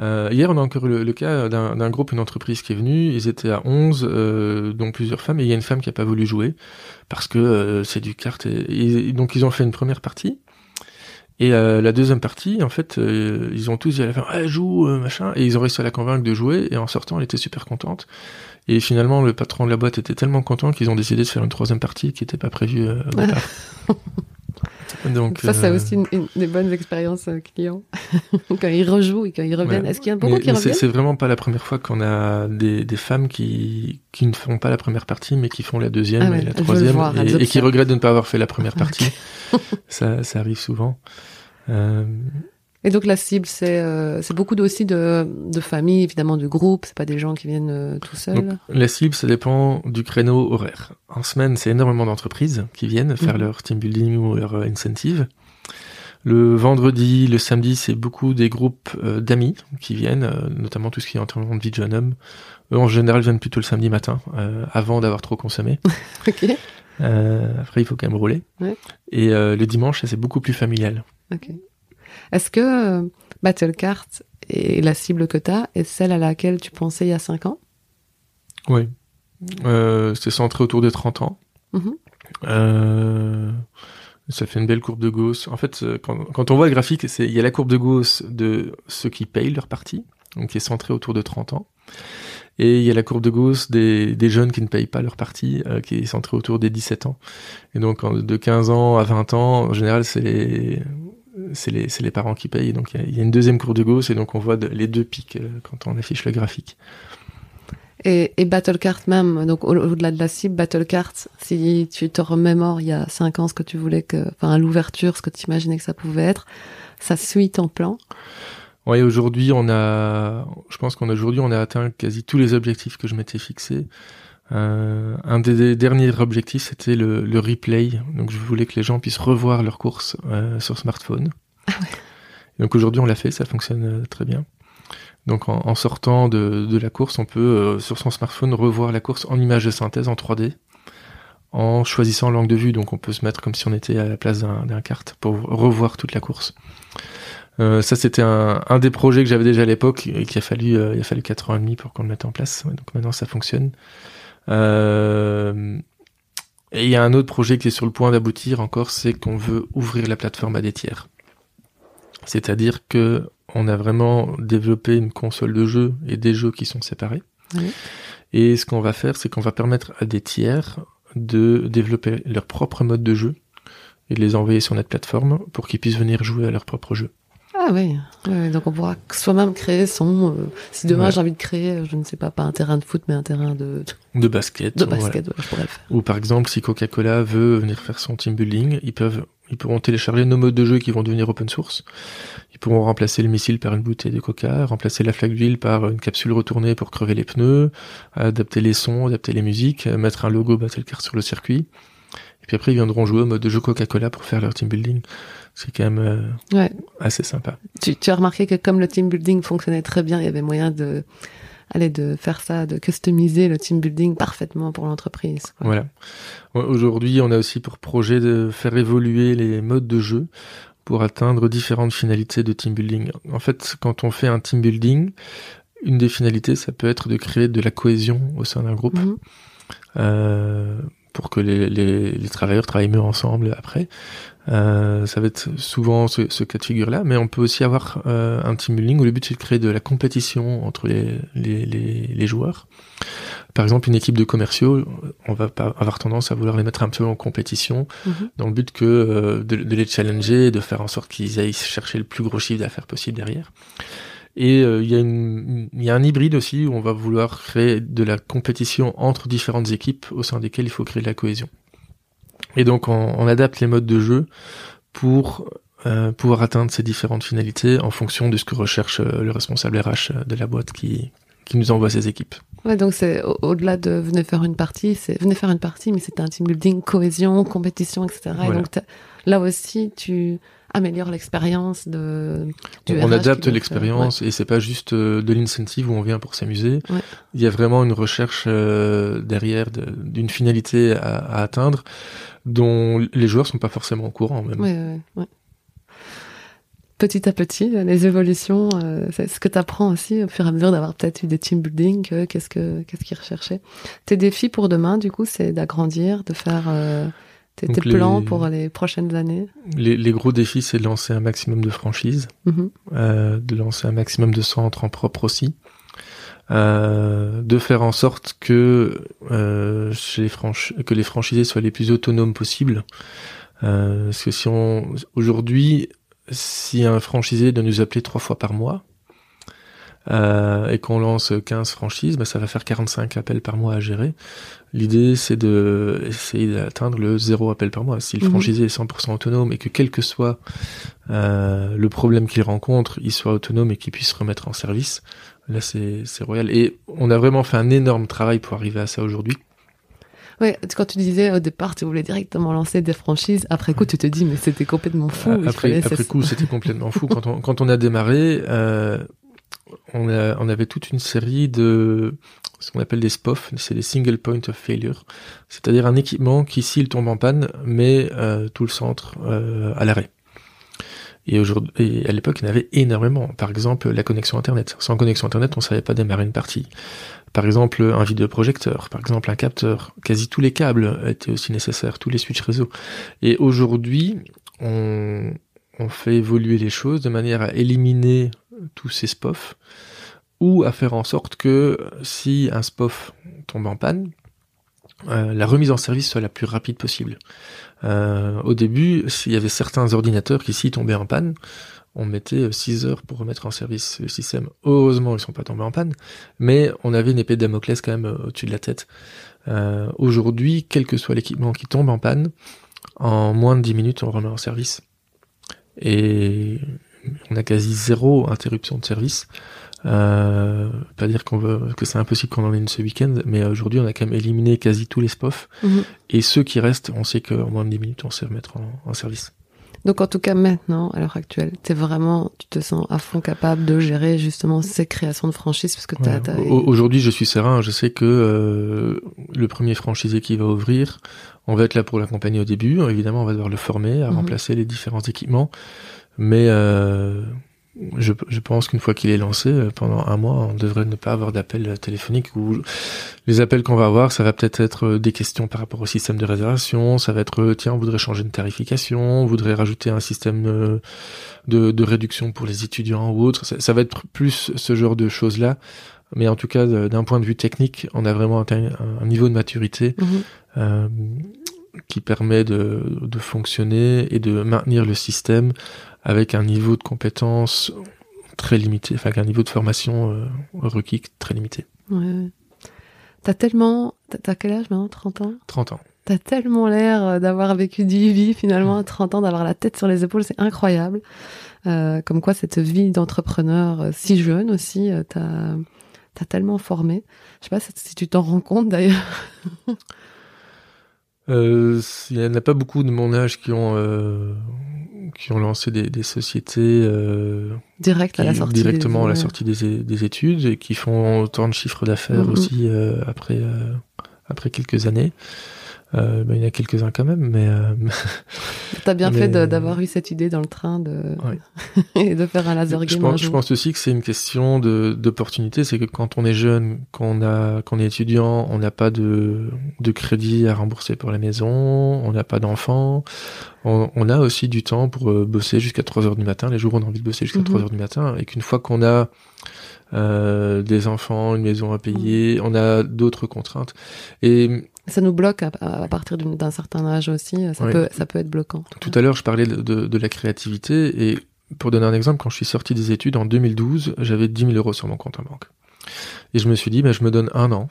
Euh, hier, on a encore le, le cas d'un groupe, une entreprise qui est venue. Ils étaient à 11, euh, dont plusieurs femmes, et il y a une femme qui a pas voulu jouer parce que c'est du kart. Et, et donc, ils ont fait une première partie. Et euh, la deuxième partie, en fait, euh, ils ont tous dit à la fin, ah, joue, euh, machin. Et ils ont réussi à la convaincre de jouer. Et en sortant, elle était super contente. Et finalement, le patron de la boîte était tellement content qu'ils ont décidé de faire une troisième partie qui n'était pas prévue au départ. Donc, ça, c'est aussi une, une des bonnes expériences clients. quand ils rejouent et quand ils reviennent. Ouais. Est-ce qu'il y en a beaucoup Mais- qui mais reviennent c'est vraiment pas la première fois qu'on a des, des femmes qui, qui ne font pas la première partie, mais qui font la deuxième Ah ouais, et la troisième, voir, et, et qui regrettent de ne pas avoir fait la première partie. ça, ça arrive souvent. Euh, Et donc la cible, c'est euh, beaucoup de- aussi de, de familles, évidemment, du groupe. C'est pas des gens qui viennent euh, tout seuls. donc, la cible, ça dépend du créneau horaire. En semaine, c'est énormément d'entreprises qui viennent faire Mhm. leur team building ou leur incentive. Le vendredi, le samedi, c'est beaucoup des groupes euh, d'amis qui viennent, euh, notamment tout ce qui est entraînement de vie de jeune homme. Eux, en général, viennent plutôt le samedi matin, euh, avant d'avoir trop consommé. ok. Euh, après, il faut quand même rouler. Ouais. Et euh, le dimanche, c'est beaucoup plus familial. Ok. Est-ce que euh, Battle Cart et la cible que tu as est celle à laquelle tu pensais il y a 5 ans? Oui. Euh, c'est centré autour des 30 ans. Mhm. Ça fait une belle courbe de Gauss. En fait, quand, quand on voit le graphique, il y a la courbe de Gauss de ceux qui payent leur partie, donc qui est centrée autour de 30 ans. Et il y a la courbe de Gauss des, des jeunes qui ne payent pas leur partie, euh, qui est centrée autour des 17 ans. Et donc de 15 ans à 20 ans, en général, c'est les, c'est les, parents qui payent. Donc il y, a, une deuxième courbe de Gauss, et donc on voit les deux pics euh, quand on affiche le graphique. Et, et Battle Cart même, donc au- au-delà de la cible, Battle Cart, si tu te remémores il y a 5 ans ce que tu voulais que, enfin à l'ouverture, ce que tu imaginais que ça pouvait être, ça suit ton plan. Ouais, aujourd'hui, on a, je pense qu'on a aujourd'hui, on a atteint quasi tous les objectifs que je m'étais fixé. Euh, un des, derniers objectifs, c'était le, le replay. Donc, je voulais que les gens puissent revoir leurs courses euh, sur smartphone. Donc aujourd'hui, on l'a fait, ça fonctionne euh, très bien. Donc, en, en sortant de, de la course, on peut euh, sur son smartphone revoir la course en image de synthèse en 3D, en choisissant l'angle de vue. Donc, on peut se mettre comme si on était à la place d'un d'un kart pour revoir toute la course. Euh, ça, c'était un, un des projets que j'avais déjà à l'époque et qu'il a fallu, euh, il a fallu 4 ans et demi pour qu'on le mette en place. Ouais, donc maintenant, ça fonctionne. Euh, Et il y a un autre projet qui est sur le point d'aboutir encore, c'est qu'on veut ouvrir la plateforme à des tiers. C'est-à-dire que on a vraiment développé une console de jeux et des jeux qui sont séparés. Et ce qu'on va faire, c'est qu'on va permettre à des tiers de développer leur propre mode de jeu et de les envoyer sur notre plateforme pour qu'ils puissent venir jouer à leur propre jeu. Ah oui, donc on pourra soi-même créer son. Euh, si demain j'ai envie de créer, euh, je ne sais pas, pas un terrain de foot, mais un terrain de. De basket. De basket, je pourrais le faire. Ou par exemple, si Coca-Cola veut venir faire son team building, ils peuvent, ils pourront télécharger nos modes de jeu qui vont devenir open source. Ils pourront remplacer le missile par une bouteille de Coca, remplacer la flaque d'huile par une capsule retournée pour crever les pneus, adapter les sons, adapter les musiques, mettre un logo Battlecar sur le circuit. Et puis après, ils viendront jouer au mode de jeu Coca-Cola pour faire leur team building c'est quand même euh, assez sympa. Tu, as remarqué que comme le team building fonctionnait très bien, il y avait moyen de aller de faire ça, de customiser le team building parfaitement pour l'entreprise. Voilà. Aujourd'hui, on a aussi pour projet de faire évoluer les modes de jeu pour atteindre différentes finalités de team building. En fait, quand on fait un team building, une des finalités, ça peut être de créer de la cohésion au sein d'un groupe. Mhm. Euh, pour que les, les, les, travailleurs travaillent mieux ensemble après. Euh, ça va être souvent ce, ce cas de figure-là, mais on peut aussi avoir euh, un team building où le but c'est de créer de la compétition entre les, les, les, joueurs. Par exemple, une équipe de commerciaux, on va pas avoir tendance à vouloir les mettre un peu en compétition, mhm. dans le but que euh, de, de, les challenger, de faire en sorte qu'ils aillent chercher le plus gros chiffre d'affaires possible derrière. Et euh, il y, y a un hybride aussi où on va vouloir créer de la compétition entre différentes équipes au sein desquelles il faut créer de la cohésion. Et donc on, adapte les modes de jeu pour euh, pouvoir atteindre ces différentes finalités en fonction de ce que recherche euh, le responsable RH de la boîte qui, qui nous envoie ses équipes. Ouais, donc c'est au-delà de venez faire une partie, c'est venez faire une partie, mais c'est un team building, cohésion, compétition, etc. Et donc là aussi, tu améliore l'expérience de on adapte l'expérience et c'est pas juste euh, de l'incentive où on vient pour s'amuser. Il y a vraiment une recherche euh, derrière d'une finalité à, atteindre dont les joueurs sont pas forcément au courant même. Petit à petit les évolutions euh, c'est ce que tu apprends aussi au fur et à mesure d'avoir peut-être eu des team building qu'est-ce que qu'est-ce qu'ils recherchaient. Tes défis pour demain du coup c'est d'agrandir de faire tes plans pour les prochaines années les, gros défis, c'est de lancer un maximum de franchises, mhm. euh, de lancer un maximum de centres en propre aussi, euh, de faire en sorte que, euh, chez les que les franchisés soient les plus autonomes possibles. parce que si on aujourd'hui, si un franchisé doit nous appeler trois fois par mois, et qu'on lance 15 franchises, bah, ça va faire 45 appels par mois à gérer. L'idée, c'est de essayer d'atteindre le zéro appel par mois. Si le mhm. franchisé est 100% autonome et que quel que soit euh, le problème qu'il rencontre, il soit autonome et qu'il puisse remettre en service, là, c'est royal. Et on a vraiment fait un énorme travail pour arriver à ça aujourd'hui. Ouais, quand tu disais au départ, tu voulais directement lancer des franchises. Après coup, tu te dis, mais c'était complètement fou. Après, après coup, c'était complètement fou. Quand on, quand on a démarré, euh, on, a, on avait toute une série de ce qu'on appelle des SPOF, c'est des single point of failure, c'est-à-dire un équipement qui, s'il tombe en panne, met euh, tout le centre euh, à l'arrêt. Et aujourd'hui, à l'époque, il y en avait énormément. Par exemple, la connexion Internet. Sans connexion Internet, on savait pas démarrer une partie. Par exemple, un vidéoprojecteur, par exemple un capteur. Quasi tous les câbles étaient aussi nécessaires, tous les switches réseau. Et aujourd'hui, on, on fait évoluer les choses de manière à éliminer tous ces SPOF ou à faire en sorte que si un SPOF tombe en panne, euh, la remise en service soit la plus rapide possible. Euh, au début, s'il y avait certains ordinateurs qui s'y tombaient en panne, on mettait 6 heures pour remettre en service le système. Heureusement, ils sont pas tombés en panne, mais on avait une épée de Damoclès quand même euh, au-dessus de la tête. Aujourd'hui, quel que soit l'équipement qui tombe en panne, en moins de 10 minutes, on remet en service. Et on a quasi zéro interruption de service. Euh, pas dire qu'on veut que c'est impossible qu'on en ait une ce week-end, mais aujourd'hui on a quand même éliminé quasi tous les SPOF. Mhm. Et ceux qui restent, on sait qu'en moins de 10 minutes, on sait remettre en, service. Donc en tout cas maintenant, à l'heure actuelle, t'es vraiment, tu te sens à fond capable de gérer justement ces créations de franchises parce que t'as. Aujourd'hui, je suis serein. Je sais que euh, le premier franchisé qui va ouvrir, on va être là pour l'accompagner au début. Évidemment, on va devoir le former à mhm. remplacer les différents équipements, mais euh, je, je pense qu'une fois qu'il est lancé, euh, pendant un mois, on devrait ne pas avoir d'appel téléphonique ou les appels qu'on va avoir, ça va peut-être être des questions par rapport au système de réservation, ça va être tiens, on voudrait changer de tarification, on voudrait rajouter un système de, de réduction pour les étudiants ou autre. Ça, va être plus ce genre de choses-là. Mais en tout cas, d'un point de vue technique, on a vraiment atteint un, niveau de maturité mhm. euh, qui permet de, de fonctionner et de maintenir le système avec un niveau de compétence très limité, enfin un niveau de formation euh, requis très limité. Ouais. T'as tellement... T'as quel âge maintenant 30 ans? 30 ans. T'as tellement l'air euh, d'avoir vécu du vie finalement à 30 ans, d'avoir la tête sur les épaules, c'est incroyable. Euh, comme quoi cette vie d'entrepreneur euh, si jeune aussi, t'as as tellement formé. Je sais pas si tu t'en rends compte d'ailleurs. Il n'y en a pas beaucoup de mon âge qui ont qui ont lancé des, des sociétés euh, Direct à la sortie directement à la sortie des, des, études et qui font autant de chiffres d'affaires mm-hmm. aussi après après quelques années. Euh, ben, il y en a quelques-uns quand même, mais. Euh... T'as bien fait d'avoir eu cette idée dans le train de et de faire un laser game. Je pense, je pense aussi que c'est une question d'opportunité, c'est que quand on est jeune, qu'on a, qu'on est étudiant, on n'a pas de, de crédit à rembourser pour la maison, on n'a pas d'enfants, on, on, a aussi du temps pour euh, bosser jusqu'à 3 heures du matin, les jours où on a envie de bosser jusqu'à 3 mhm. heures du matin, et qu'une fois qu'on a euh, des enfants, une maison à payer, mhm. on a d'autres contraintes. Et ça nous bloque à, partir d'un certain âge aussi. Ça, peut, ça peut être bloquant. Tout à l'heure, je parlais de, de, la créativité. Et pour donner un exemple, quand je suis sorti des études en 2012, j'avais 10 000 euros sur mon compte en banque. Et je me suis dit, ben, je me donne un an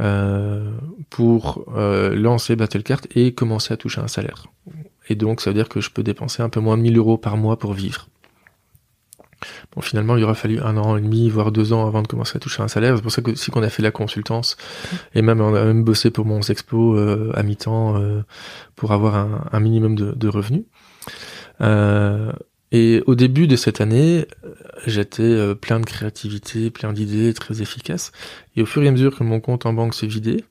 euh, pour euh, lancer Battlecart et commencer à toucher un salaire. Et donc, ça veut dire que je peux dépenser un peu moins de 1000 euros par mois pour vivre. Bon, finalement, il aura fallu un an et demi, voire deux ans avant de commencer à toucher un salaire. C'est pour ça que si qu'on a fait la consultance, et même on a même bossé pour mon expo euh, à mi-temps euh, pour avoir un, un minimum de, de revenus. Euh, et au début de cette année, j'étais euh, plein de créativité, plein d'idées, très efficace. Et au fur et à mesure que mon compte en banque se vidait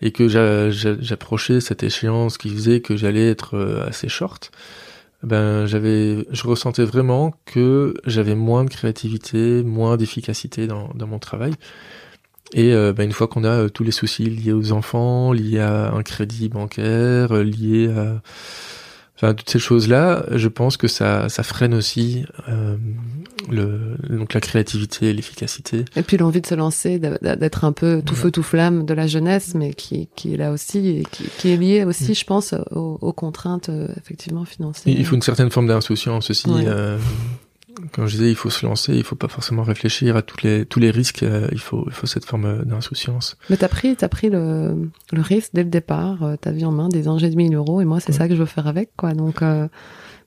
et que j'approchais cette échéance qui faisait que j'allais être euh, assez short, ben j'avais je ressentais vraiment que j'avais moins de créativité moins d'efficacité dans, dans mon travail. Et euh, ben une fois qu'on a euh, tous les soucis liés aux enfants liés à un crédit bancaire euh, liés à enfin toutes ces choses là je pense que ça ça freine aussi euh, le donc la créativité l'efficacité. Et puis l'envie de se lancer d'être un peu tout feu tout flamme de la jeunesse mais qui qui est là aussi et qui, qui est lié aussi mm. je pense aux, aux contraintes euh, effectivement financières. Il faut une certaine forme d'insouciance aussi euh, quand je disais il faut se lancer, il faut pas forcément réfléchir à tous les tous les risques. Euh, il faut il faut cette forme d'insouciance. Mais t'as pris t'as pris le, le risque dès le départ. Euh, t'as vu en main des engins de 1000 euros et moi c'est ça que je veux faire avec quoi. Donc euh,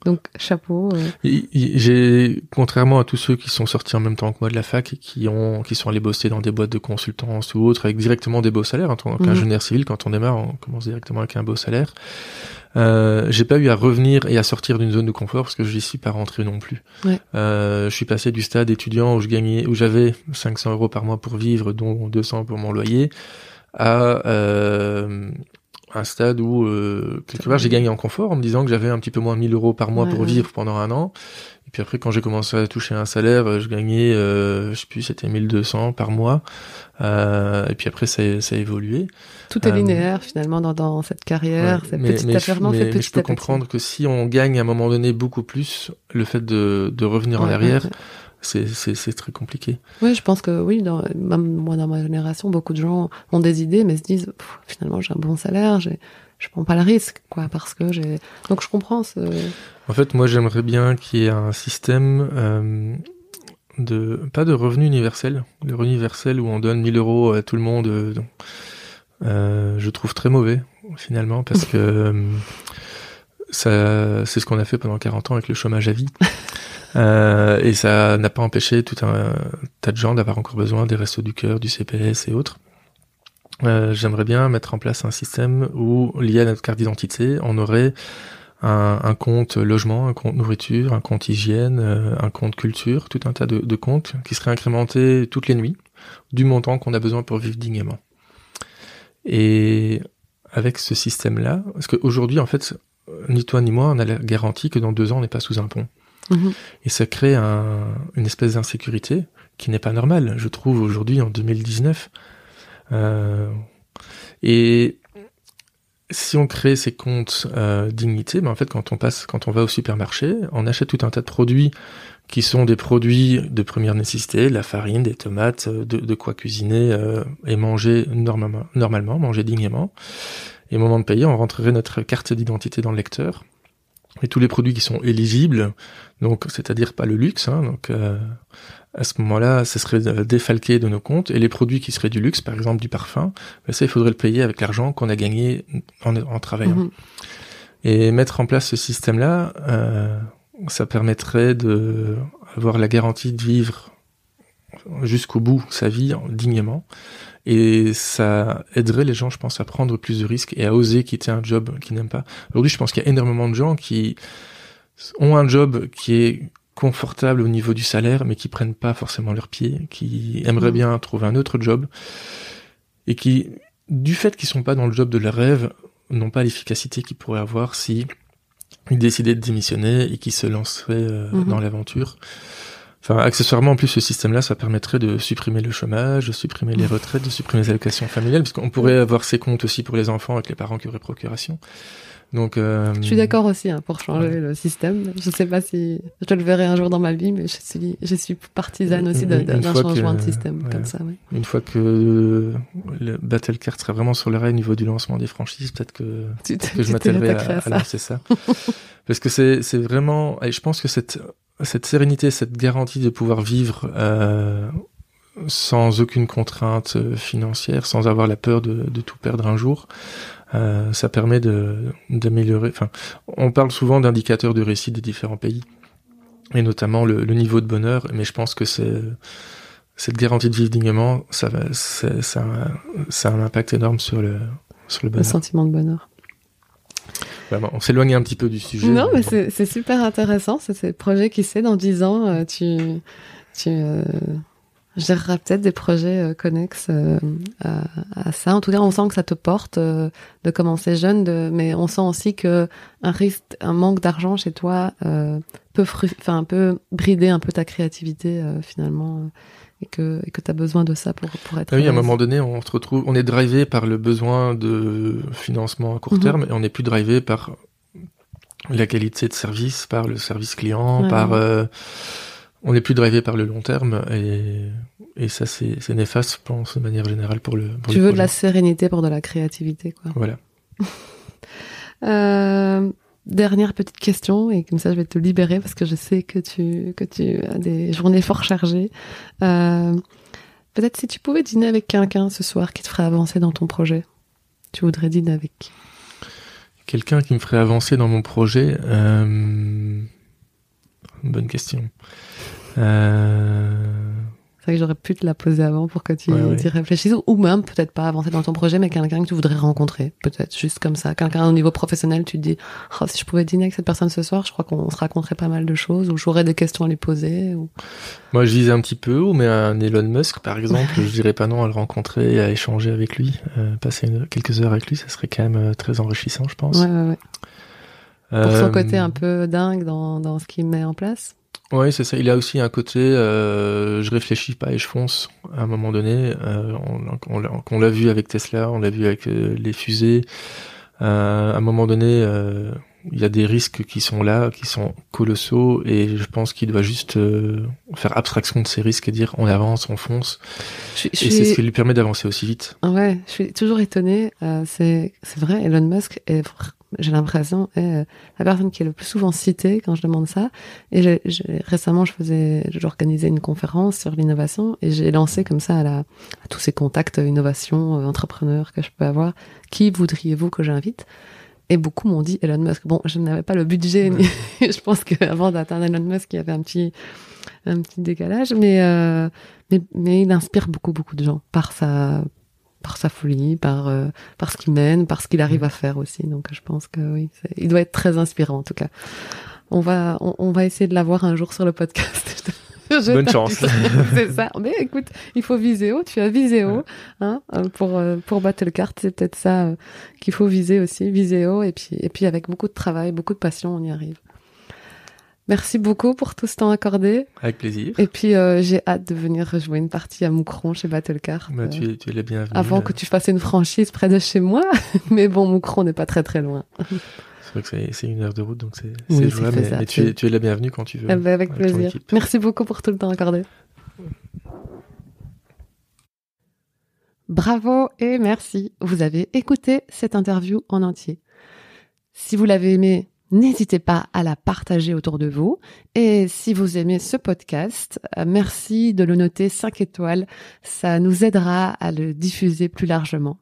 donc chapeau. J'ai contrairement à tous ceux qui sont sortis en même temps que moi de la fac et qui ont qui sont allés bosser dans des boîtes de consultance ou autres avec directement des beaux salaires en tant qu'ingénieur mhm. civil quand on démarre on commence directement avec un beau salaire. Euh, j'ai pas eu à revenir et à sortir d'une zone de confort parce que je n'y suis pas rentré non plus. Euh, je suis passé du stade étudiant où je gagnais, où j'avais 500 euros par mois pour vivre, dont 200 pour mon loyer, à euh, un stade où euh, quelque part j'ai gagné en confort en me disant que j'avais un petit peu moins de 1000 euros par mois pour vivre pendant un an. Et puis après quand j'ai commencé à toucher un salaire, je gagnais, euh, je sais plus, c'était 1200 par mois. Euh, et puis après ça, ça a évolué. Tout est euh, linéaire finalement dans, dans cette carrière. Ouais, mais, petit mais, je, mais, mais je peux comprendre que si on gagne à un moment donné beaucoup plus, le fait de, de revenir en arrière c'est très compliqué. Oui, je pense que oui, dans, même moi dans ma génération, beaucoup de gens ont des idées, mais se disent finalement j'ai un bon salaire, je prends pas le risque, quoi, parce que j'ai. Donc je comprends. Ce... En fait, moi j'aimerais bien qu'il y ait un système euh, de pas de revenu universel, le revenu universel où on donne 1000 euros à tout le monde. Euh, euh, je trouve très mauvais finalement parce que ça, c'est ce qu'on a fait pendant 40 ans avec le chômage à vie. Euh, et ça n'a pas empêché tout un tas de gens d'avoir encore besoin des restos du cœur, du CPS et autres. Euh, J'aimerais bien mettre en place un système où, lié à notre carte d'identité, on aurait un, compte logement, un compte nourriture, un compte hygiène, euh, un compte culture, tout un tas de, de comptes qui seraient incrémentés toutes les nuits du montant qu'on a besoin pour vivre dignement. Et avec ce système-là, parce qu'aujourd'hui, en fait, ni toi ni moi, on a la garantie que dans deux ans, on n'est pas sous un pont. Et ça crée un, une espèce d'insécurité qui n'est pas normale, je trouve, aujourd'hui, en 2019. Euh, et si on crée ces comptes euh, dignité, ben en fait, quand on passe, quand on va au supermarché, on achète tout un tas de produits qui sont des produits de première nécessité, la farine, des tomates, euh, de, de quoi cuisiner euh, et manger normalement, normalement, manger dignement. Et au moment de payer, on rentrerait notre carte d'identité dans le lecteur. Et tous les produits qui sont éligibles, donc c'est-à-dire pas le luxe, hein, donc euh, à ce moment-là, ça serait défalqué de nos comptes. Et les produits qui seraient du luxe, par exemple du parfum, ben ça, il faudrait le payer avec l'argent qu'on a gagné en, en travaillant. Mhm. Et mettre en place ce système-là, euh, ça permettrait de avoir la garantie de vivre jusqu'au bout sa vie dignement. Et ça aiderait les gens, je pense, à prendre plus de risques et à oser quitter un job qu'ils n'aiment pas. Aujourd'hui, je pense qu'il y a énormément de gens qui ont un job qui est confortable au niveau du salaire, mais qui prennent pas forcément leurs pieds, qui aimeraient Mhm. bien trouver un autre job, et qui, du fait qu'ils sont pas dans le job de leur rêve, n'ont pas l'efficacité qu'ils pourraient avoir si ils décidaient de démissionner et qu'ils se lanceraient euh, Mhm. dans l'aventure. Enfin, accessoirement, en plus, ce système-là, ça permettrait de supprimer le chômage, de supprimer les retraites, de supprimer les allocations familiales, puisqu'on pourrait avoir ces comptes aussi pour les enfants avec les parents qui auraient procuration. Donc, euh, Je suis d'accord aussi hein, pour changer Ouais. le système. Je sais pas si je le verrai un jour dans ma vie, mais je suis, je suis partisane aussi d'un changement que- de système ouais. comme ça. Une fois que le Battle Card sera vraiment sur le rail au niveau du lancement des franchises, peut-être que, Tu, que je m'attellerai à, à à ça. lancer ça. Parce que c'est, vraiment, et je pense que cette, cette sérénité, cette garantie de pouvoir vivre euh, sans aucune contrainte euh, financière, sans avoir la peur de, de tout perdre un jour, euh, ça permet de, d'améliorer. Enfin, on parle souvent d'indicateurs de réussite des différents pays, et notamment le, le niveau de bonheur, mais je pense que c'est cette garantie de vivre dignement, ça, ça, a un- ça a un impact énorme sur le, sur le Le bonheur. sentiment de bonheur. Vraiment, on s'éloigne un petit peu du sujet. Non, mais bon. c'est super intéressant. C'est ce projet qui sait dans 10 ans, euh, tu, tu géreras peut-être des projets euh, connexes euh, à, à ça. En tout cas, on sent que ça te porte euh, de commencer jeune, de, mais on sent aussi que un risque, un manque d'argent chez toi peut, fru- enfin, peut brider un peu ta créativité finalement, et que et que t'as besoin de ça pour pour être. Ah oui, à un moment donné, on se retrouve, on est drivé par le besoin de financement à court Mhm. terme et on n'est plus drivé par la qualité de service, par le service client, Ouais. par, euh, on n'est plus drivé par le long terme et, et ça c'est, c'est néfaste, je pense, de manière générale pour le. Pour Tu veux de la sérénité pour de la créativité, quoi. Voilà. Euh, dernière petite question, et comme ça je vais te libérer parce que je sais que tu, que tu as des journées fort chargées. Euh, Peut-être si tu pouvais dîner avec quelqu'un ce soir qui te ferait avancer dans ton projet, tu voudrais dîner avec qui? Quelqu'un qui me ferait avancer dans mon projet. Euh... Bonne question. Euh... C'est vrai que j'aurais pu te la poser avant pour que tu Ouais, ouais. y réfléchisses, ou même peut-être pas avancer dans ton projet, mais quelqu'un que tu voudrais rencontrer, peut-être juste comme ça. Quelqu'un au niveau professionnel, tu te dis, oh, si je pouvais dîner avec cette personne ce soir, je crois qu'on se raconterait pas mal de choses, ou j'aurais des questions à lui poser. Ou... Moi, je vise un petit peu mais un Elon Musk, par exemple, je dirais pas non à le rencontrer et à échanger avec lui, euh, passer une- quelques heures avec lui, ça serait quand même euh, très enrichissant, je pense. Ouais, ouais, ouais. Pour son côté un peu dingue dans, dans ce qu'il met en place. Oui, c'est ça. Il a aussi un côté, euh, je réfléchis pas et je fonce. À un moment donné, euh, on, on l'a- on l'a vu avec Tesla, on l'a vu avec euh, les fusées. Euh, à un moment donné, euh, il y a des risques qui sont là, qui sont colossaux, et je pense qu'il doit juste euh, faire abstraction de ces risques et dire on avance, on fonce. Je, je Et c'est ce qui lui permet d'avancer aussi vite. ouais, je suis toujours étonnée. euh, c'est, vrai, Elon Musk est, j'ai l'impression, est euh, la personne qui est le plus souvent citée quand je demande ça. Et récemment, je faisais, j'organisais une conférence sur l'innovation et j'ai lancé comme ça à, la, à tous ces contacts euh, innovation, euh, entrepreneurs que je peux avoir. Qui voudriez-vous que j'invite? Et beaucoup m'ont dit Elon Musk. Bon, je n'avais pas le budget. ni- je pense qu'avant d'atteindre Elon Musk, il y avait un petit, un petit décalage, mais, euh, mais, mais il inspire beaucoup, beaucoup de gens par sa, par sa folie, par, euh, par ce qu'il mène, par ce qu'il arrive à faire aussi. Donc, je pense que oui, il doit être très inspirant, en tout cas. On va, on, on va essayer de l'avoir un jour sur le podcast. Je Bonne chance. c'est ça. Mais écoute, il faut viser haut. Tu as visé haut, hein, pour euh, pour battre le carte. C'est peut-être ça euh, qu'il faut viser aussi, viser haut, et puis et puis avec beaucoup de travail, beaucoup de passion, on y arrive. Merci beaucoup pour tout ce temps accordé. Avec plaisir. Et puis, euh, j'ai hâte de venir rejouer une partie à Moucron chez Battlecard. Bah, tu, es, tu es la bienvenue. Avant que tu fasses une franchise près de chez moi. mais bon, Moucron n'est pas très très loin. C'est vrai que c'est une heure de route, donc c'est Oui, jouable. Mais, mais tu, es, tu es la bienvenue quand tu veux. Eh ben, avec ton plaisir. Merci beaucoup pour tout le temps accordé. Bravo et merci. Vous avez écouté cette interview en entier. Si vous l'avez aimé, n'hésitez pas à la partager autour de vous. Et si vous aimez ce podcast, euh, merci de le noter 5 étoiles. Ça nous aidera à le diffuser plus largement.